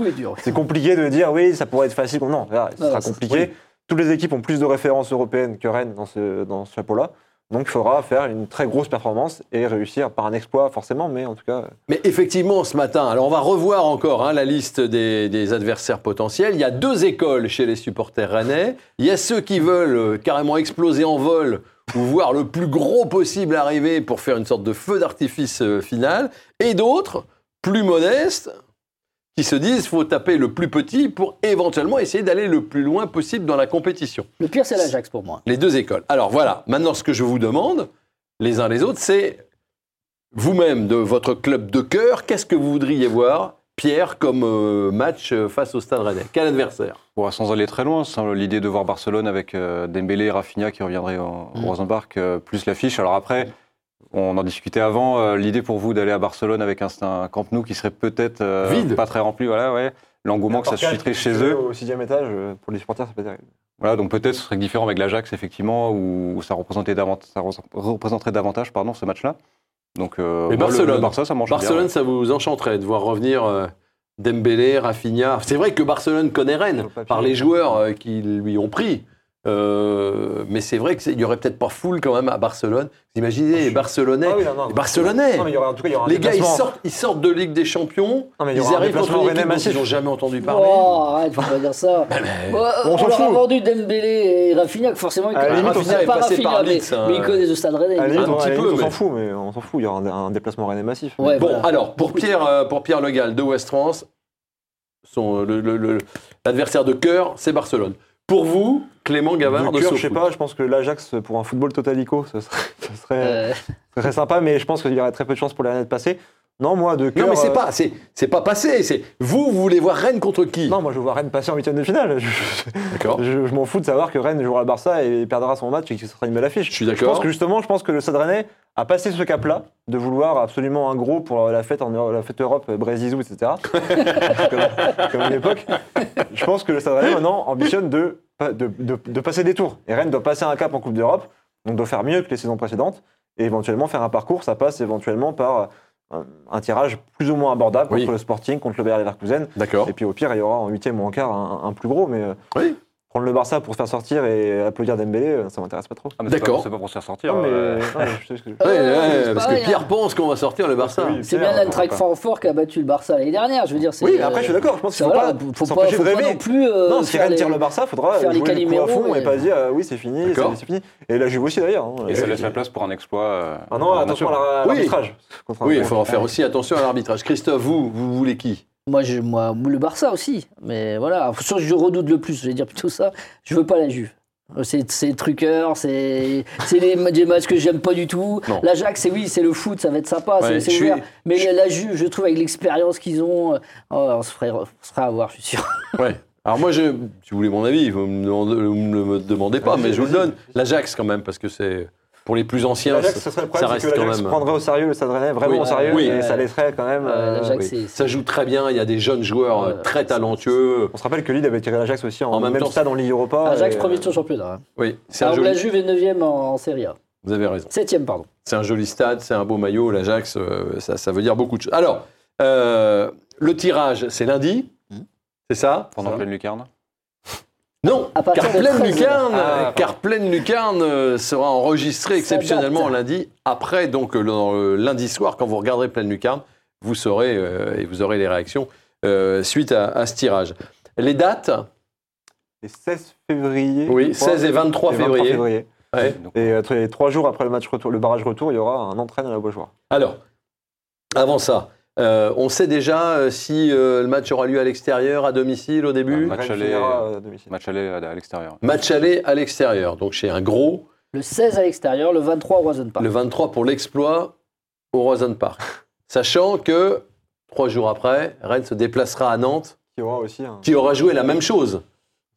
c'est compliqué de dire oui, ça pourrait être facile. Non, là, ce sera c'est- compliqué. Toutes les équipes ont plus de références européennes que Rennes dans ce, dans ce chapeau-là. Donc il faudra faire une très grosse performance et réussir par un exploit forcément, mais en tout cas, Mais effectivement, ce matin, alors on va revoir encore hein, la liste des, des adversaires potentiels. Il y a deux écoles chez les supporters rennais. Il y a ceux qui veulent euh, carrément exploser en vol ou voir le plus gros possible arriver pour faire une sorte de feu d'artifice euh, final. Et d'autres, plus modestes, qui se disent faut taper le plus petit pour éventuellement essayer d'aller le plus loin possible dans la compétition. Le pire, c'est l'Ajax pour moi. Les deux écoles. Alors voilà, maintenant ce que je vous demande, les uns les autres, c'est vous-même de votre club de cœur, qu'est-ce que vous voudriez voir Pierre, comme euh, match euh, face au Stade Rennais? Quel adversaire? Bon, sans aller très loin, sans l'idée de voir Barcelone avec euh, Dembélé et Rafinha qui reviendraient au, Mm. Rosenpark, euh, plus l'affiche. Alors après, on en discutait avant, euh, l'idée pour vous d'aller à Barcelone avec un, un Camp Nou qui serait peut-être euh, Vide. pas très rempli, voilà, ouais. L'engouement que ça susciterait chez eux. Au sixième étage, euh, pour les supporters, c'est pas terrible. Voilà, donc peut-être ce serait différent avec l'Ajax, effectivement, où, où ça, représentait représenterait davantage pardon, ce match-là. Donc, euh, Mais moi, le- Barcelone. le Barça, ça mange Barcelone, bien. ça vous enchanterait de voir revenir euh, Dembélé, Rafinha. C'est vrai que Barcelone connaît Rennes Sur le papier. par les joueurs euh, qui lui ont pris. Euh, mais c'est vrai qu'il y aurait peut-être pas foule quand même à Barcelone. Vous imaginez les Barcelonais, Ah oui, non, non. les Barcelonais. Non, mais il y aura, en tout cas, il y aura un les gars, ils sortent, ils sortent de Ligue des Champions. Non, mais il y ils aura arrivent contre une équipe dont massif. ils n'ont jamais entendu parler. Oh, arrête, faut pas dire ça. *laughs* Mais- Ouais, on on s'en leur a fout. vendu Dembélé et Rafinha, que forcément, ils la connaissent limite, pas- on Rafinha est pas passé Rafinha, par mais, hein. mais ils connaissent le Stade Rennais. Un petit peu, on s'en fout, mais on s'en fout. Il y aura un, déplacement rennais massif. Bon, alors, pour Pierre, euh, pour Pierre Le Gall de West France, l'adversaire de cœur, c'est Barcelone. Pour vous, Clément Gavard de de cœur, je sais pas, je pense que l'Ajax pour un football totalico, ce serait, *laughs* ce serait, Euh, ce serait sympa, mais je pense qu'il y aurait très peu de chances pour les Rennais de passer. Non, moi, de cœur. Non, mais c'est euh, pas, c'est, c'est pas passé. C'est vous, vous voulez voir Rennes contre qui? Non, moi, je vois Rennes passer en huitième de finale. Je, je- D'accord. je- je m'en fous de savoir que Rennes jouera le Barça et perdra son match et que ce sera une belle affiche. Je suis Je d'accord. pense que justement, je pense que le Stade Rennais a passé ce cap-là de vouloir absolument un gros pour la fête en la fête Europe, Brésil, etc. *laughs* comme, comme à l'époque. Je pense que le Stade Rennais maintenant ambitionne de, de, de- de passer des tours. Et Rennes doit passer un cap en Coupe d'Europe, donc doit faire mieux que les saisons précédentes et éventuellement faire un parcours. Ça passe éventuellement par un, un tirage plus ou moins abordable Oui. contre le Sporting, contre le Bayer Leverkusen. D'accord. Et puis au pire, il y aura en huitième ou en quart un, un plus gros. Mais euh, Oui. Prendre le Barça pour se faire sortir et applaudir Dembélé, euh, ça m'intéresse pas trop. Ah, c'est D'accord. pas- C'est pas pour se faire sortir. Non, mais, euh, non, mais je sais ce que je- *laughs* Ouais, ouais, parce que Pierre hein. pense qu'on va sortir le Barça. Oui. C'est bien enfin, Francfort qui a battu le Barça l'année dernière. Je veux dire, c'est. Oui, après, je suis d'accord. Je pense qu'il faut voilà, pas faut pas, faut pas non plus. euh, non, si Rennes les- tire le Barça, il faudra faire les jouer le coup à Calimero, fond et et- pas dire euh, oui, c'est fini, c'est fini. Et la Juve aussi d'ailleurs. hein. Et ça laisse la place pour un exploit. euh, Ah non, en attention à l'arbitrage. Oui, il faudra faire aussi attention à l'arbitrage. Christophe, vous, vous voulez qui? Moi, je, moi, le Barça aussi. Mais voilà, sûr que je redoute le plus. Je vais dire plutôt ça. Je veux pas la Juve. C'est truqueur, c'est des matchs que j'aime pas du tout. L'Ajax, c'est oui, c'est le foot, ça va être sympa, Ouais, c'est- suis- ouvert. Mais je- la Juve, je trouve, avec l'expérience qu'ils ont, euh, oh, on, se ferait, on se ferait avoir, je suis sûr. Ouais. Alors moi, je, si vous voulez mon avis, vous me vous me demandez pas, mais je vous le donne. L'Ajax quand même, parce que c'est pour les plus anciens. Ça- ça reste que quand même. prendrait au sérieux le Stade Rennais, vraiment Oui. au sérieux, Oui. et ça laisserait quand même. Euh, Ça joue très bien. Il y a des jeunes joueurs euh, très talentueux. On se rappelle que Lille avait tiré l'Ajax aussi en, En même même, temps, stade en Ligue Europa. Ajax, et, premier euh, tour championnat. hein. Oui, c'est un Alors, la joli. Juve est 9 en, en Serie A. Vous avez raison. 7 pardon. C'est un joli stade, c'est un beau maillot. L'Ajax, euh, ça, ça veut dire beaucoup de choses. Alors, euh, le tirage, c'est lundi. Mhm. C'est ça? Pendant pleine lucarne. Non, À partir car de pleine 13. lucarne, Ah, car pleine lucarne sera enregistrée exceptionnellement date. lundi. Après, donc le, lundi soir, quand vous regarderez pleine lucarne, vous saurez euh, et vous aurez les réactions euh, suite à, à ce tirage. Les dates, Les 16 février. Oui, je crois, 16 et 23 février. ouais. Et euh, les trois jours après le match retour, le barrage retour, il y aura un entraîne à la Beaujoire. Alors, avant ça, euh, on sait déjà euh, si euh, le match aura lieu à l'extérieur, à domicile au début. Match aller, à domicile. Match aller à, à l'extérieur. Match aller à l'extérieur, donc chez un gros. Le 16 à l'extérieur, le 23 au Roison Park. Le 23 pour l'exploit au Roison Park. Sachant que trois jours après, Rennes se déplacera à Nantes, Qui aura aussi un. qui aura joué la même chose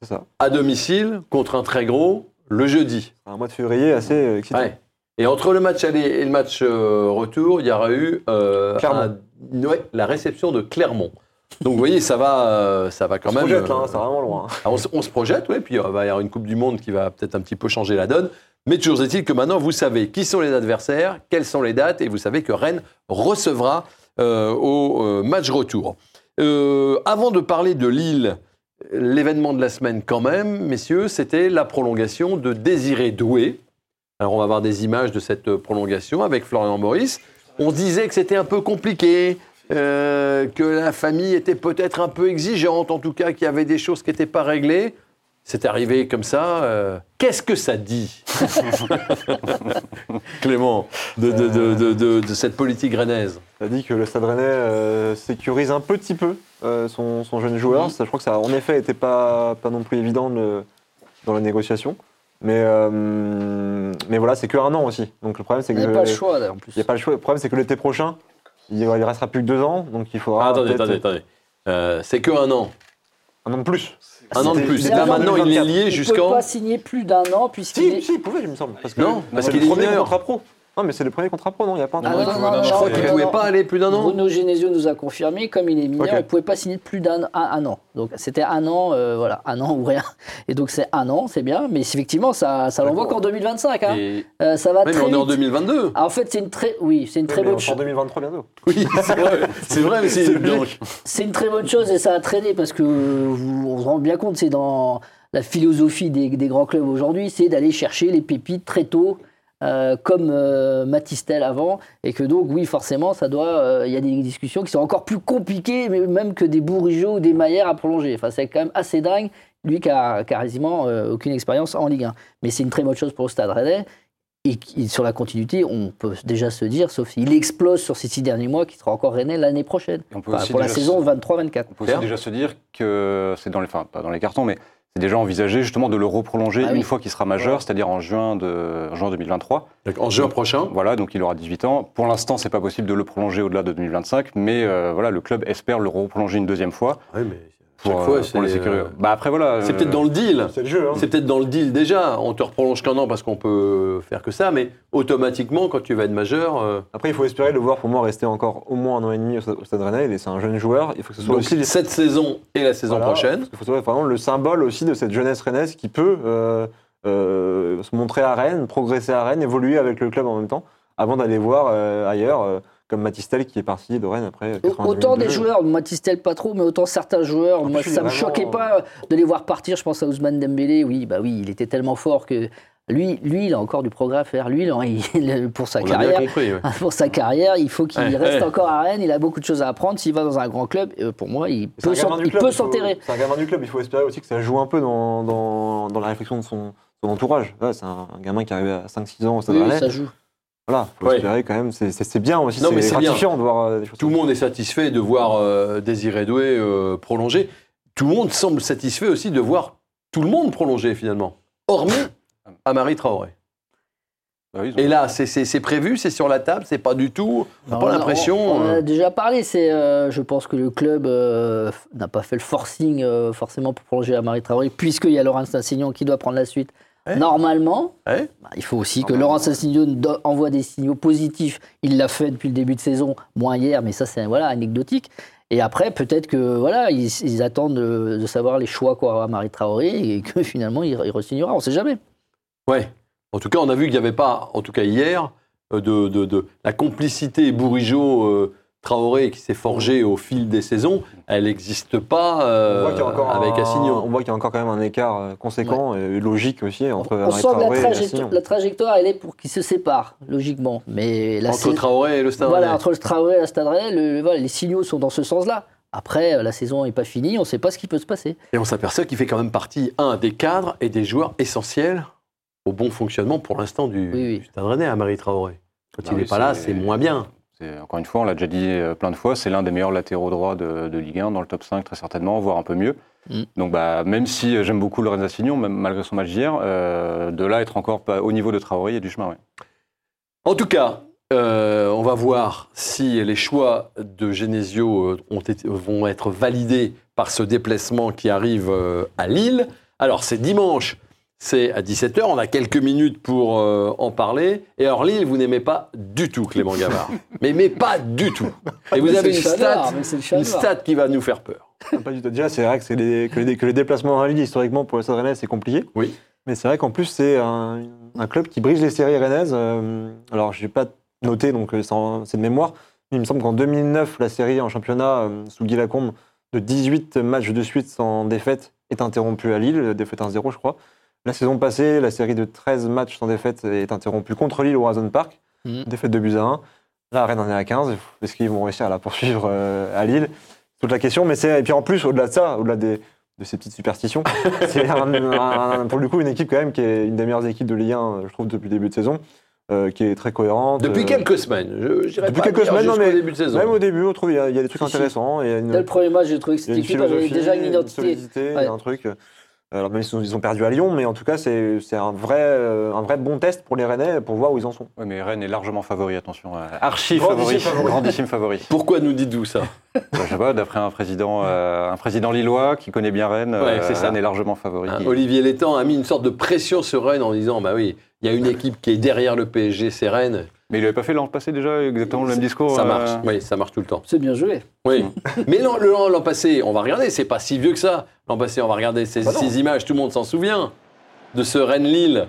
C'est ça. à domicile contre un très gros le jeudi. Un mois de février assez excitant. Ouais. Et entre le match aller et le match euh, retour, il y aura eu euh, un- ouais, la réception de Clermont. Donc vous voyez, ça va, euh, ça va quand On se même. projette, là, euh, hein, c'est vraiment loin. hein. Ah, on, se- on se projette, oui, puis euh, il va y avoir une Coupe du Monde qui va peut-être un petit peu changer la donne. Mais toujours est-il que maintenant, vous savez qui sont les adversaires, quelles sont les dates, et vous savez que Rennes recevra euh, au euh, match retour. Euh, avant de parler de Lille, l'événement de la semaine quand même, messieurs, c'était la prolongation de Désiré Doué. Alors on va voir des images de cette euh, prolongation avec Florian Maurice. On disait que c'était un peu compliqué, euh, que la famille était peut-être un peu exigeante, en tout cas qu'il y avait des choses qui n'étaient pas réglées. C'est arrivé comme ça. euh, Qu'est-ce que ça dit, *laughs* Clément, de, de- de- de- de- de cette politique rennaise? Ça dit que le Stade Rennais euh, sécurise un petit peu euh, son, son jeune joueur. Ça, je crois que ça, en effet, n'était pas, pas non plus évident de- dans la négociation. Mais, euh, mais voilà, c'est que un an aussi. Donc le problème, c'est Il que n'y a pas le choix, en plus. Il n'y a pas le choix. Le problème, c'est que l'été prochain, il, il restera plus que deux ans, donc il faudra. Ah, attendez, attendez, attendez. Euh, c'est que un an. Un an de plus. Un an de plus. Là en maintenant, il est 2024. lié Il ne peut jusqu'en. pas signer plus d'un an puisqu'il Si, est... si, il pouvait, il me semble. Parce que Non, parce c'est qu'il le est premier mineur. contrat pro. Non, mais c'est le premier contrat pro, non Il n'y a pas un Ah, contrat non, pro. non, non, Je crois qu'il non, pouvait pas aller plus d'un an. Bruno Genesio nous a confirmé, comme il est mineur, Ok. il ne pouvait pas signer de plus d'un un, un an. Donc c'était un an, euh, voilà, un an ou rien. Et donc c'est un an, c'est bien, mais effectivement, ça, ça l'envoie qu'en 2025. hein. Et- Euh, ça va mais très on est en vite. 2022. Ah, en fait, c'est une très, oui, c'est une très Mais bonne on est en chose. 2023 bientôt. *laughs* Oui, c'est vrai, c'est vrai, mais c'est une très bonne chose et ça a traîné parce que vous- on se rend bien compte, c'est dans la philosophie des, des grands clubs aujourd'hui, c'est d'aller chercher les pépites très tôt, euh, comme euh, Matistel avant, et que donc oui, forcément, ça doit, euh, il y a des discussions qui sont encore plus compliquées, mais même que des Bourigeaux ou des Maillères à prolonger. Enfin, c'est quand même assez dingue, lui qui a, quasiment euh, aucune expérience en Ligue 1. Mais c'est une très bonne chose pour le Stade Rennais. Et sur la continuité, on peut déjà se dire, sauf s'il explose sur ces six derniers mois, qu'il sera encore Rennais l'année prochaine. Et on peut Enfin, aussi pour la saison se- 23-24. On peut aussi déjà se dire que c'est dans les, enfin, pas dans les cartons, mais c'est déjà envisagé justement de le reprolonger Ah oui. une fois qu'il sera majeur, c'est-à-dire en juin, de, en juin 2023. Donc, En juin prochain. Voilà, donc il aura 18 ans. Pour l'instant, c'est pas possible de le prolonger au-delà de 2025, mais euh, voilà, le club espère le reprolonger une deuxième fois Oui, mais pour, euh, fois, pour c'est. les sécuriser. euh, Bah après voilà, C'est euh, peut-être dans le deal. C'est le jeu. Hein. C'est peut-être dans le deal déjà. On te reprolonge qu'un an parce qu'on peut faire que ça, mais automatiquement, quand tu vas être majeur. euh, Après, il faut espérer le voir pour moi rester encore au moins un an et demi au Stade- Rennais. Il est- C'est un jeune joueur. Il faut que ce soit donc, aussi les- cette saison et la saison Voilà, prochaine. Parce qu'il faut savoir, vraiment le symbole aussi de cette jeunesse rennaise qui peut euh, euh, se montrer à Rennes, progresser à Rennes, évoluer avec le club en même temps, avant d'aller voir euh, ailleurs, euh, comme Matistel qui est parti de Rennes après. 90 Autant minutes de des jeu. joueurs, Matistel pas trop, mais autant certains joueurs, En moi plus, ça me choquait pas de les voir partir. Je pense à Ousmane Dembélé, oui, bah oui, il était tellement fort que lui, lui, il a encore du progrès à faire. Lui, il- *laughs* il- pour sa On carrière, compris. ouais. *laughs* pour sa carrière, il faut qu'il Ouais, reste ouais. encore à Rennes. Il a beaucoup de choses à apprendre. S'il va dans un grand club, euh, pour moi, il peut s'enterrer. C'est un gamin du club, il faut espérer aussi que ça joue un peu dans, dans, dans la réflexion de son, son entourage. C'est un, un gamin qui est arrivé à 5-6 ans au Stade Oui, ça joue. Voilà, faut Ouais. espérer quand même. C'est- bien aussi, Non, mais c'est gratifiant de voir euh, des choses Tout le monde est satisfait de voir euh, Désiré Doué euh, prolonger. Tout le monde semble satisfait aussi de voir tout le monde prolonger finalement, hormis Amari Traoré. bah oui, Et là, c'est- prévu, c'est sur la table, c'est pas du tout. On n'a pas on a- l'impression. On, on en euh, a déjà parlé. C'est, euh, je pense que le club euh, n'a pas fait le forcing euh, forcément pour prolonger à Marie Traoré, puisqu'il y a Laurent Assignon qui doit prendre la suite. Normalement, bah, il faut aussi que Laurent do- envoie des signaux positifs. Il l'a fait depuis le début de saison, moins hier, mais ça c'est voilà anecdotique. Et après, peut-être que voilà, ils, ils attendent de, de savoir les choix à Marie Traoré et que *laughs* finalement il, il re-signera. On ne sait jamais. Ouais. En tout cas, on a vu qu'il n'y avait pas, en tout cas hier, euh, de, de- de- la complicité Bourigeau-Traoré qui s'est forgée au fil des saisons. Elle n'existe pas On euh, voit qu'il y a encore avec un- Assignon. On voit qu'il y a encore quand même un écard euh, conséquent et logique aussi entre On Amari sent que la, Traoré et trajectoire- Assignon. la trajectoire, elle est pour qu'ils se séparent, logiquement. Mais la Entre Traoré et le Stade Voilà, Rennais. entre le Traoré et la Stade Rennais, le- voilà, les signaux sont dans ce sens-là. Après, euh, la saison n'est pas finie, on ne sait pas ce qui peut se passer. Et on s'aperçoit qu'il fait quand même partie, un, des cadres et des joueurs essentiels au bon fonctionnement pour l'instant du, Oui, oui. du Stade Rennais à Marie Traoré. Quand Ah il n'est oui, pas là, c'est moins bien. Encore une fois, on l'a déjà dit euh, plein de fois, c'est l'un des meilleurs latéraux droits de, de Ligue 1, dans le top 5 très certainement, voire un peu mieux. Mm. Donc bah, même si euh, j'aime beaucoup Lorenz Assignon, même malgré son match d'hier, euh, de là être encore pas au niveau de Traoré, il y a du chemin. ouais. En tout cas, euh, on va voir si les choix de Genesio ont été- vont être validés par ce déplacement qui arrive à Lille. Alors, c'est dimanche, c'est à 17h. On a quelques minutes pour euh, en parler. Et alors, Lille, vous n'aimez pas du tout Clément Gavard. *laughs* mais, mais pas du tout. Et vous Mais avez une stat, une stat qui va nous faire peur. Ah, Pas du tout. Déjà, c'est vrai que, c'est les, que, les, que les déplacements en Ligue, historiquement, pour le Stade Rennais, c'est compliqué. Oui. Mais c'est vrai qu'en plus, c'est un, un club qui brise les séries rennaises. Euh, alors, je n'ai pas noté, donc euh, c'est en- c'est de mémoire. Mais il me semble qu'en 2009, la série en championnat, euh, sous Guy Lacombe, de 18 matchs de suite sans défaite, est interrompue à Lille, défaite 1-0, je crois. La saison passée, la série de 13 matchs sans défaite est interrompue contre Lille au Horizon Park, Mhm. défaite de buts à 1. Là, Rennes en est à 15. Est-ce qu'ils vont réussir à la poursuivre euh, à Lille? Toute la question. Mais c'est et puis en plus, au-delà de ça, au-delà des, de ces petites superstitions, *laughs* c'est pour le coup une équipe quand même qui est une des meilleures équipes de Ligue 1, je trouve, depuis le début de saison, euh, qui est très cohérente. Depuis euh, quelques semaines. Je, je dirais depuis pas quelques semaines, non, mais début de saison. Même au début, on trouve il y, a- il y a des trucs Si, intéressants. Il y a une, Dès le premier match, j'ai trouvé que cette une équipe avait déjà une identité. il y a un truc. Alors même s'ils ont, ils ont perdu à Lyon, mais en tout cas, c'est c'est un vrai, euh, un vrai bon test pour les Rennais pour voir où ils en sont. Ouais, mais Rennes est largement favori, attention. euh, Archi Grandissime favori. Grandissime favori. *laughs* Pourquoi nous dites-vous ça? Bah, je sais pas, d'après un président, euh, un président lillois qui connaît bien Rennes, Ouais, euh, c'est ça. Rennes est largement favori. Hein, Olivier Létang a mis une sorte de pression sur Rennes en disant bah oui, il y a une équipe qui est derrière le PSG, c'est Rennes. Mais il avait pas fait l'an passé déjà exactement le même discours Ça euh, marche, oui, ça marche tout le temps. C'est bien joué. Oui. *laughs* Mais l'an le- l'an- l'an passé, on va regarder, c'est pas si vieux que ça. L'an passé, on va regarder ces, Bah ces images, tout le monde s'en souvient, de ce Rennes-Lille.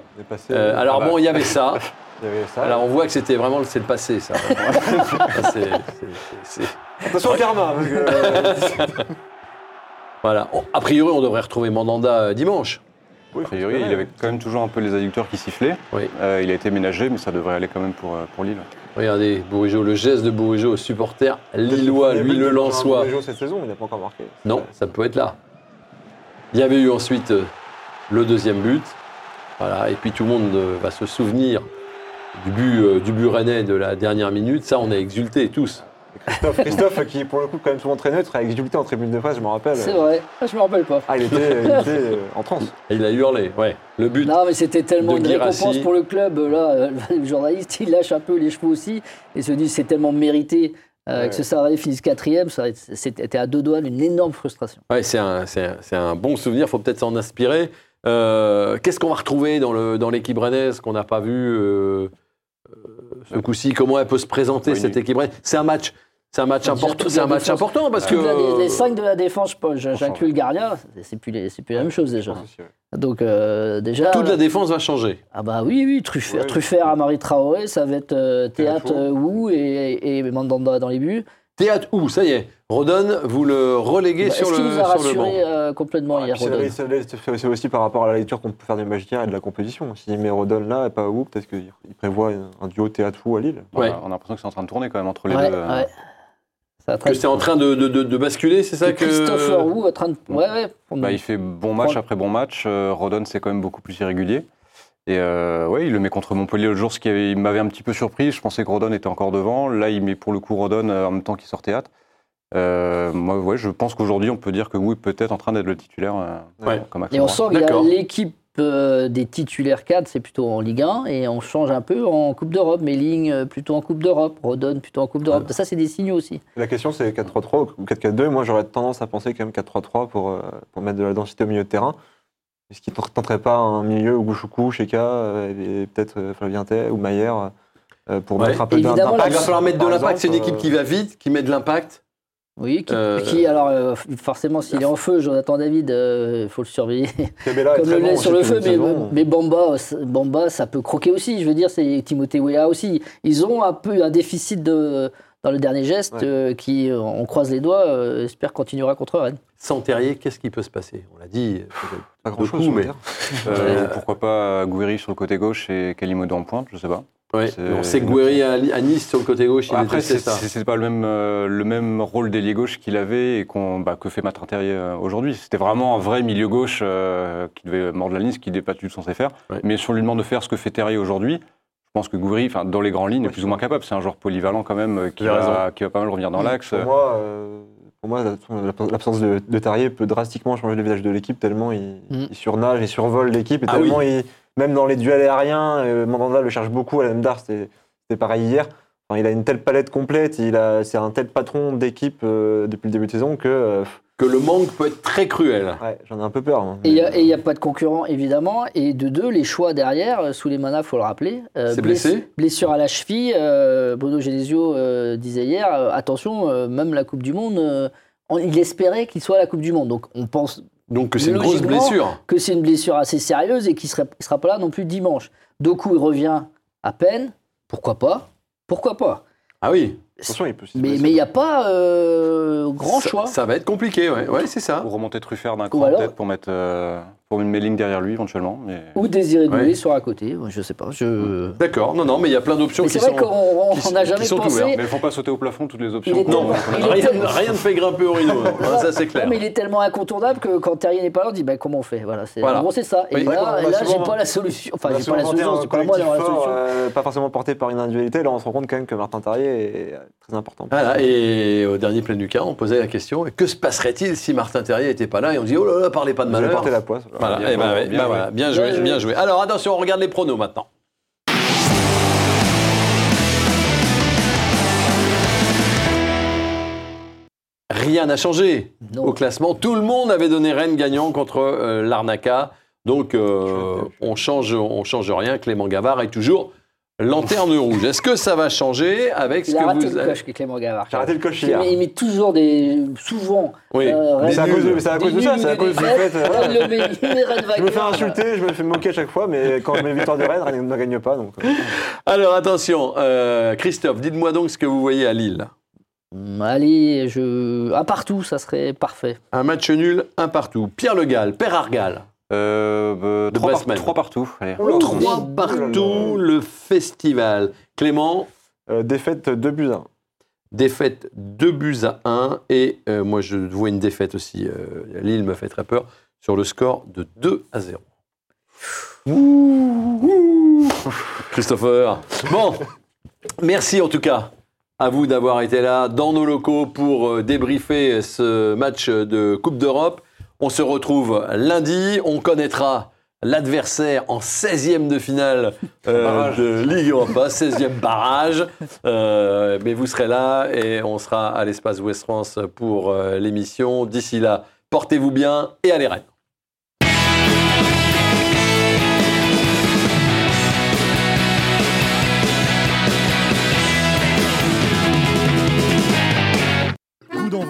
Euh, alors bah. bon, il y avait ça. *laughs* il y avait ça. Alors on voit que c'était vraiment le c'est le passé, ça. *laughs* Ça, c'est- c'est- c'est- Attention au karma. parce que, euh, Voilà. On- A priori, on devrait retrouver Mandanda dimanche. Oui, A priori, il avait quand même toujours un peu les adducteurs qui sifflaient. Oui. Euh, il a été ménagé, mais ça devrait aller quand même pour, euh, pour Lille. Regardez, Bourigeau, le geste de Bourigeau, supporter lillois, lui le Lensois. Il a cette saison, mais il n'a pas encore marqué. Non, ça peut être là. Il y avait eu ensuite euh, le deuxième but. Voilà, et puis tout le monde euh, va se souvenir du but, du but rennais de la dernière minute. Ça, on a exulté tous. Christophe, Christophe, qui pour le coup quand même souvent très neutre, a exulté en tribune de presse, je me rappelle. C'est vrai. Ah, je me rappelle pas. Ah, il était, il était euh, en transe. Et il a hurlé, ouais. Le but. Non, mais c'était tellement de une récompense pour le club. Là, euh, *laughs* le journaliste, il lâche un peu les cheveux aussi et se dit c'est tellement mérité euh, Ouais. que ce Sarré finisse quatrième. Ça, c'était à deux doigts d'une énorme frustration. Ouais, c'est un, c'est un- c'est un bon souvenir, il faut peut-être s'en inspirer. Euh, Qu'est-ce qu'on va retrouver dans le- dans l'équipe rennaise qu'on n'a pas vu euh, ce coup-ci? Comment elle peut se présenter, Oui, cette équipe rennaise? C'est un match, c'est un match important. C'est un match défense. important parce que la- les, les cinq de la défense, j'inclus le gardien, c'est plus, les- c'est plus la même chose déjà. Donc euh, déjà. toute la défense va changer. Ah bah oui, oui, Truffert, Ouais. Truffert à Marie Traoré, ça va être euh, Théâtre Théâtre euh, Wu et, et Mandanda dans les buts. Théâtre où Ça y est, Rodon, vous le reléguez Bah, sur, le, nous a sur le banc? euh, complètement Ah, hier, c'est- aussi par rapport à la lecture qu'on peut faire des magiciens et de la compétition. S'il met Rodon là et pas où, peut-être qu'il il prévoit un duo théâtre ou à Lille. Ouais. On a l'impression que c'est en train de tourner quand même entre les Ouais, deux. euh. ouais. Que c'est en train de, de- de- de basculer, c'est ça que. Christopher Wu en train de. Ouais, ouais. Bah, il fait bon match après bon match. Euh, Rodon, c'est quand même beaucoup plus irrégulier. Et euh, ouais, il le met contre Montpellier l'autre jour, ce qui m'avait un petit peu surpris. Je pensais que Rodon était encore devant. Là, il met pour le coup Rodon euh, en même temps qu'il sort théâtre. Euh, moi, ouais, je pense qu'aujourd'hui, on peut dire que oui, peut-être en train d'être le titulaire. euh, Ouais. Comme Et on sent qu'il y a l'équipe euh, des titulaires cadres, c'est plutôt en Ligue 1, et on change un peu en Coupe d'Europe. Méling euh, plutôt en Coupe d'Europe, Rodon plutôt en Coupe d'Europe. Ça, c'est des signaux aussi. La question c'est 4-3-3 ou 4-4-2. Moi j'aurais tendance à penser quand même 4-3-3 pour, euh, pour mettre de la densité au milieu de terrain. Est-ce qu'il ne tenterait pas un milieu où Gouchoukou, Sheka, et peut-être Flavien Tay ou Maillère euh, pour Ouais. mettre un peu d'impact Il va falloir mettre de l'impact. C'est une équipe qui va vite, qui met de l'impact. Oui, qui, Euh, qui, alors euh, forcément, s'il est en feu, Jonathan David, il faut le surveiller comme le bon lait sur le feu. Mais, saison. mais Bamba, Bamba, ça peut croquer aussi. Je veux dire, c'est Timothée Weah aussi. Ils ont un peu un déficit de, dans le dernier geste Ouais. euh, qui, euh, on croise les doigts, euh, espère continuera contre Rennes. Sans Terrier, qu'est-ce qui peut se passer? On l'a dit. Pas grand-chose, mais-. Euh, pourquoi pas Gouiri sur le côté gauche et Kalimodo en pointe, je sais pas. Ouais, On sait que à, à Nice, sur le côté gauche, il Après, c'est ça. c'est- c'est pas le même, euh, le même rôle d'ailier gauche qu'il avait et qu'on, bah, que fait Martin Terrier euh, aujourd'hui. C'était vraiment un vrai milieu gauche euh, qui devait mordre la ligne, ce qu'il n'est pas du tout censé faire. Ouais. Mais si on lui demande de faire ce que fait Terrier aujourd'hui, je pense que enfin, dans les grandes lignes, est plus ou moins capable. C'est un joueur polyvalent quand même qui, va, qui va pas mal revenir dans l'axe. Pour moi, euh, pour moi, la- l'absence de, de Tarier peut drastiquement changer le visage de l'équipe tellement il, Mm. il surnage, il survole l'équipe et Ah tellement il, même dans les duels aériens, euh, Mandanda le cherche beaucoup. À l'Emdar, c'était c'était pareil hier. Enfin, il a une telle palette complète, il a, c'est un tel patron d'équipe euh, depuis le début de saison que euh, Que le manque peut être très cruel. ouais, j'en ai un peu peur. hein. Et il n'y a, pas de concurrent, évidemment. Et de deux, les choix derrière, euh, sous les manas, il faut le rappeler. euh, C'est bless- blessé Blessure à la cheville. euh, Bruno Genesio euh, disait hier, euh, attention, euh, même la Coupe du Monde, euh, on- il espérait qu'il soit à la Coupe du Monde. Donc on pense Donc que c'est une grosse blessure. que c'est une blessure assez sérieuse et qu'il ne sera pas là non plus dimanche. Doku, il revient à peine. Pourquoi pas? Pourquoi pas? Ah oui. Attention, il peut se Mais il n'y a pas euh, grand ça, choix. Ça va être compliqué, ouais, ouais c'est ça. Pour remonter Truffert d'un cran peut-être pour mettre euh, pour une mailing derrière lui éventuellement. Mais... Ou Désiré Doué Ouais. sur à côté. Je sais pas. Je... D'accord, non, non, mais il y a plein d'options Mais qui c'est vrai sont. qu'on qui- jamais sont pensé. ouvertes, Mais il ne faut pas sauter au plafond toutes les options. Tellement- est Rien, tellement- rien ne fait grimper au rideau, hein, ça c'est clair. Non, mais il est tellement incontournable que quand Terrier n'est pas là, on dit bah, comment on fait? Voilà, c'est Voilà. en gros, c'est ça. Et. Ouais, là, là j'ai pas la solution. Enfin, j'ai pas la solution. C'est pas moi d'avoir la solution. euh, pas forcément porté par une individualité. Là, on se rend compte quand même que Martin Tarier est très important. Voilà, et au dernier plein du cas, on posait la question que se passerait-il si Martin Terrier n'était pas là? Et on dit oh là là, parlez pas de malheur. la poisse. Voilà, Bien eh ben, joué, bien ben joué. voilà, bien joué, Bien joué. bien joué. Alors attention, on regarde les pronos maintenant. Rien n'a changé Non. au classement. Tout le monde avait donné Rennes gagnant contre euh, l'Arnaca. Donc euh, on change, on change rien. Clément Gavard est toujours lanterne rouge. Est-ce que ça va changer avec ce Il a que raté vous le avez coche, Clément Gavard. J'ai raté le coche Il hier. met, il met toujours des. Souvent. Oui, euh, Mais c'est à cause de, ça, c'est à cause du fait. euh, Je me fais insulter, je me fais moquer à chaque fois, mais quand mes victoires de Rennes, Rennes ne gagne pas. Donc, euh. Alors attention, euh, Christophe, dites-moi donc ce que vous voyez à Lille. Allez, je... un partout, ça serait parfait. Un match nul, un partout. Pierre Le Gall, Père Argal. Euh, De trois, par- Bassman. trois partout. Allez. Trois partout, le festival. Clément, Euh, défaite 2 buts à 1. défaite 2 buts à 1. Et euh, moi, je vois une défaite aussi. euh, Lille me fait très peur sur le score de 2 à 0. Christopher. Bon, merci en tout cas à vous d'avoir été là dans nos locaux pour euh, débriefer ce match de Coupe d'Europe. On se retrouve lundi. On connaîtra l'adversaire en 16e de finale *laughs* euh, de Ligue Europa, 16e barrage. *laughs* Euh, mais vous serez là et on sera à l'espace Ouest France pour euh, l'émission. D'ici là, portez-vous bien et allez Rennes.